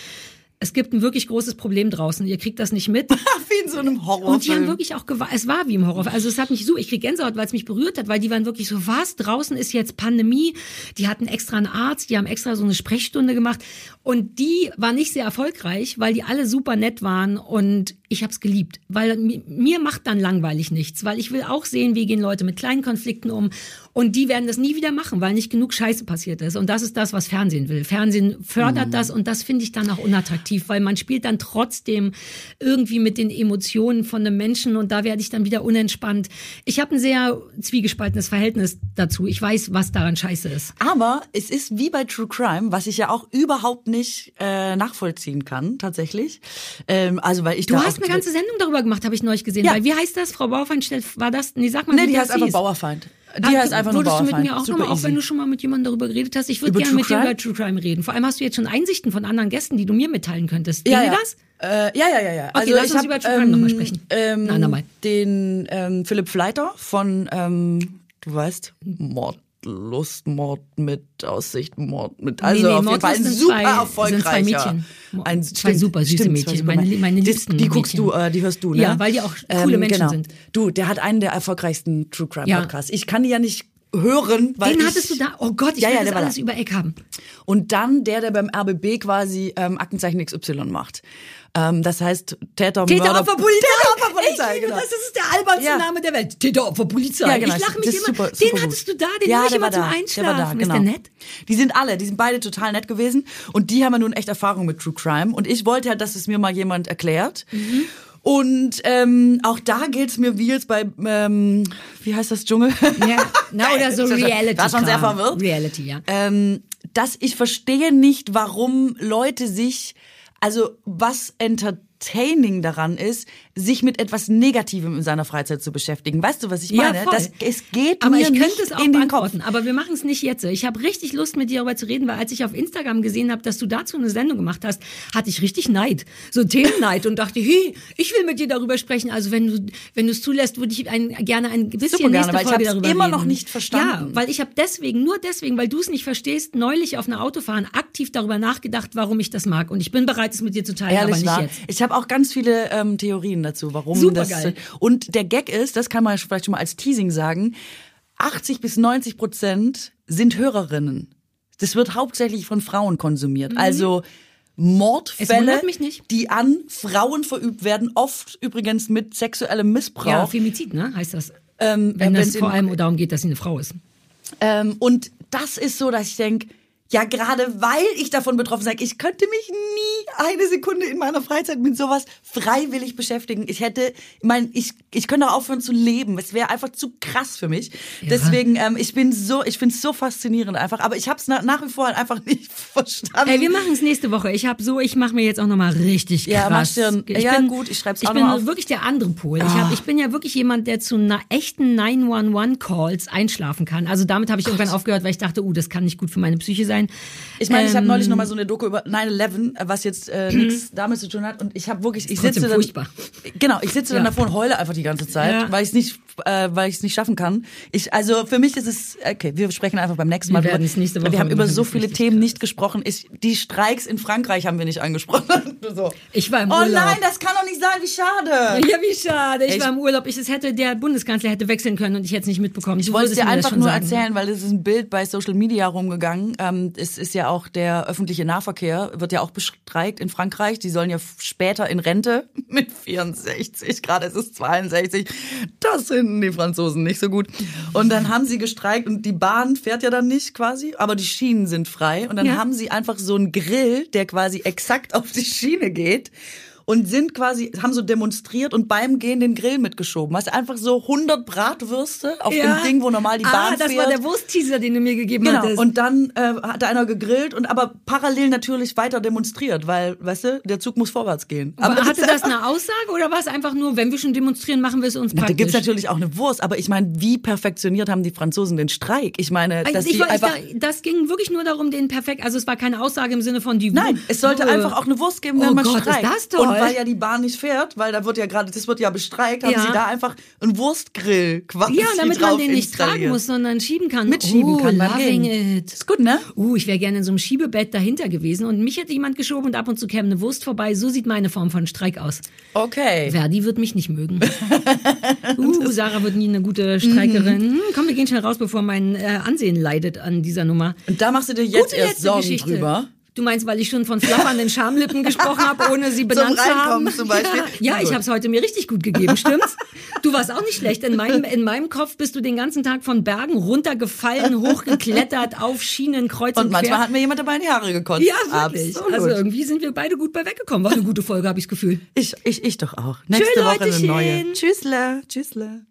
es gibt ein wirklich großes Problem draußen. Ihr kriegt das nicht mit. *laughs* wie in so einem Horrorfilm. Und die haben wirklich auch. Es war wie im Horrorfilm. Also es hat mich so, ich krieg Gänsehaut, weil es mich berührt hat, weil die waren wirklich so, was? Draußen ist jetzt Pandemie. Die hatten extra einen Arzt, die haben extra so eine Sprechstunde gemacht. Und die war nicht sehr erfolgreich, weil die alle super nett waren und ich habe es geliebt, weil mir macht dann langweilig nichts, weil ich will auch sehen, wie gehen Leute mit kleinen Konflikten um und die werden das nie wieder machen, weil nicht genug Scheiße passiert ist und das ist das, was Fernsehen will. Fernsehen fördert mhm. das und das finde ich dann auch unattraktiv, weil man spielt dann trotzdem irgendwie mit den Emotionen von einem Menschen und da werde ich dann wieder unentspannt. Ich habe ein sehr zwiegespaltenes Verhältnis dazu. Ich weiß, was daran scheiße ist. Aber es ist wie bei True Crime, was ich ja auch überhaupt nicht äh, nachvollziehen kann, tatsächlich. Ähm, also weil ich du hast eine ganze Sendung darüber gemacht, habe ich neulich gesehen. Ja. Weil wie heißt das? Frau Bauerfeind stellt, war das? Nee, sag mal, nee, die heißt einfach Bauerfeind. Die heißt einfach nur Würdest du mit mir auch nochmal, auch wenn du schon mal mit jemandem darüber geredet hast, ich würde gerne mit dir über True Crime reden. Vor allem hast du jetzt schon Einsichten von anderen Gästen, die du mir mitteilen könntest. Ja, ja. das? Äh, ja, ja, ja, ja. Okay, also lass uns hab, über True Crime ähm, nochmal sprechen. Ähm, Ein Den ähm, Philipp Fleiter von, ähm, du weißt, Mord Lustmord mit Aussichtmord mit. Also nee, nee, auf jeden Fall ein super zwei, erfolgreicher zwei Mädchen. Ein, zwei stimmt, super süße stimmt, Mädchen. meine, meine liebsten die, die guckst Mädchen. du äh, die hörst du ne? Ja weil die auch coole ähm, Menschen genau. sind. Du der hat einen der erfolgreichsten True Crime ja. Podcasts. Ich kann die ja nicht hören weil den ich, hattest du da oh Gott ich ja, will ja, das alles über Eck haben. Und dann der der beim RBB quasi ähm, Aktenzeichen XY macht Ähm, das heißt Täter, Täter, Mörder, Opfer, Polizei. Täter, Opfer, Polizei, ich liebe genau. das, das ist der albernste Ja. Name der Welt. Täter, Opfer, Polizei. Ja, genau. Ich lache mich Das immer. super, den super gut. hattest du da, den ja, ich immer war zum da. Einschlafen. Der war da, genau. Ist der nett? Die sind alle, die sind beide total nett gewesen und die haben ja nun echt Erfahrung mit True Crime und ich wollte ja, dass es mir mal jemand erklärt. Mhm. Und ähm, auch da geht's mir wie jetzt bei, ähm, wie heißt das, Dschungel? Ja, na, *laughs* oder so Das Reality. War schon sehr verwirrt. Reality, ja. ähm, dass ich verstehe nicht, warum Leute sich, also was entertaining daran ist, sich mit etwas Negativem in seiner Freizeit zu beschäftigen. Weißt du, was ich meine? Ja, das, es geht aber mir ich könnte es auch in den Kopf. Aber wir machen es nicht jetzt. Ich habe richtig Lust, mit dir darüber zu reden, weil als ich auf Instagram gesehen habe, dass du dazu eine Sendung gemacht hast, hatte ich richtig Neid. So Themenneid und dachte, hey, ich will mit dir darüber sprechen. Also wenn du wenn du es zulässt, würde ich ein, gerne ein bisschen Super gerne, nächste weil ich Folge hab's darüber immer reden. noch nicht verstanden. Ja, weil ich habe deswegen, nur deswegen, weil du es nicht verstehst, neulich auf einer Autofahren aktiv darüber nachgedacht, warum ich das mag. Und ich bin bereit, es mit dir zu teilen, aber Ehrlich nicht wahr. jetzt. Ich habe auch ganz viele ähm, Theorien dazu, warum Supergeil. das. Und der Gag ist, das kann man vielleicht schon mal als Teasing sagen: 80 bis 90 Prozent sind Hörerinnen. Das wird hauptsächlich von Frauen konsumiert. Also Mhm. Es Mordfälle, die an Frauen verübt werden, oft übrigens mit sexuellem Missbrauch. Ja, Femizid, ne? Heißt das. Ähm, wenn äh, das wenn's vor allem darum geht, dass sie eine Frau ist. Ähm, und das ist so, dass ich denke, ja, gerade weil ich davon betroffen sei, ich könnte mich nie eine Sekunde in meiner Freizeit mit sowas freiwillig beschäftigen. Ich hätte, ich meine, ich, ich könnte auch aufhören zu leben. Es wäre einfach zu krass für mich. Deswegen, ähm, ich bin so, ich finde es so faszinierend einfach. Aber ich habe es nach, nach wie vor halt einfach *laughs* nicht verstanden. Ey, wir machen es nächste Woche. Ich habe so, ich mache mir jetzt auch noch mal richtig Ja, krass. machst dir ein- ich ja, bin, gut, ich schreib's Ich auch bin noch mal auf. wirklich der andere Pol. Ich, hab, ich bin ja wirklich jemand, der zu na, echten 911-Calls einschlafen kann. Also damit habe ich irgendwann aufgehört, weil ich dachte, uh, das kann nicht gut für meine Psyche sein. Ich meine, ich habe Ähm, neulich noch mal so eine Doku über 9/11, äh, was jetzt äh, nichts damit zu tun hat, und ich habe wirklich, ich sitze dann, furchtbar. genau, ich sitze dann Ja. davor und heule einfach die ganze Zeit, Ja. weil ich es nicht, äh, weil ich es nicht schaffen kann. Ich, also für mich ist es, okay, wir sprechen einfach beim nächsten Wir Mal. werden drüber. nächste Woche wir haben über so viele Themen krass. nicht gesprochen. Ich, die Streiks in Frankreich haben wir nicht angesprochen. *laughs* So. Ich war im oh Urlaub. nein, das kann doch nicht sein, wie schade. Ja, wie schade. Ich Ich- war im Urlaub. Ich, es hätte, der Bundeskanzler hätte wechseln können und ich hätte es nicht mitbekommen. Ich wollte es dir einfach nur erzählen, weil es ist ein Bild bei Social Media rumgegangen. Ähm, es ist ja auch der öffentliche Nahverkehr, wird ja auch bestreikt in Frankreich. Die sollen ja später in Rente *laughs* mit 64, gerade ist es 62. Das finden die Franzosen nicht so gut. Und dann haben sie gestreikt und die Bahn fährt ja dann nicht quasi, aber die Schienen sind frei. Und dann Ja. haben sie einfach so einen Grill, der quasi exakt auf die Schiene geht. Und sind quasi, haben so demonstriert und beim Gehen den Grill mitgeschoben. Hast einfach so 100 Bratwürste auf dem Ding, wo normal die Bahn ah, das fährt. war der Wurstteaser, den du mir gegeben Genau, hattest. und dann äh, hat da einer gegrillt und aber parallel natürlich weiter demonstriert, weil, weißt du, der Zug muss vorwärts gehen. aber das hatte ist das eine Aussage oder war es einfach nur, wenn wir schon demonstrieren, machen wir es uns Na, da praktisch? gibt's natürlich auch eine Wurst, aber ich meine, wie perfektioniert haben die Franzosen den Streik? Ich meine, dass Also ich, die war- ich, einfach... da- das ging wirklich nur darum, den perfekt, also es war keine Aussage im Sinne von die Nein, es sollte äh, einfach auch eine Wurst geben, wenn Oh man Gott, ist streikt. das toll. Und weil ja die Bahn nicht fährt, weil da wird ja gerade, das wird ja bestreikt, haben Ja. sie da einfach einen Wurstgrill quasi Ja, damit man den nicht tragen muss, sondern schieben kann. Mitschieben oh, kann man loving gehen. it. Ist gut, ne? Uh, ich wäre gerne in so einem Schiebebett dahinter gewesen und mich hätte jemand geschoben und ab und zu käme eine Wurst vorbei. So sieht meine Form von Streik aus. Okay. Verdi wird mich nicht mögen. *laughs* uh, Sarah wird nie eine gute Streikerin. Mhm. Hm, komm, wir gehen schnell raus, bevor mein äh, Ansehen leidet an dieser Nummer. Und da machst du dir jetzt Gute erst Sorgen Geschichte. drüber. Du meinst, weil ich schon von flappernden Schamlippen *laughs* gesprochen habe, ohne sie benannt zu haben? Reinkommen zum Beispiel. Ja, ja ich habe es heute mir richtig gut gegeben, stimmt's? Du warst auch nicht schlecht. In meinem, in meinem Kopf bist du den ganzen Tag von Bergen runtergefallen, *laughs* hochgeklettert, auf Schienen, kreuz und, Und manchmal quer. hat mir jemand dabei in die Haare gekotzt. ja, wirklich. Absolut. Also irgendwie sind wir beide gut bei weggekommen. War eine gute Folge, habe ich das Gefühl. ich, ich, ich doch auch. Nächste Tschö, Woche eine Leutechen. neue. Tschüssle. Tschüssle.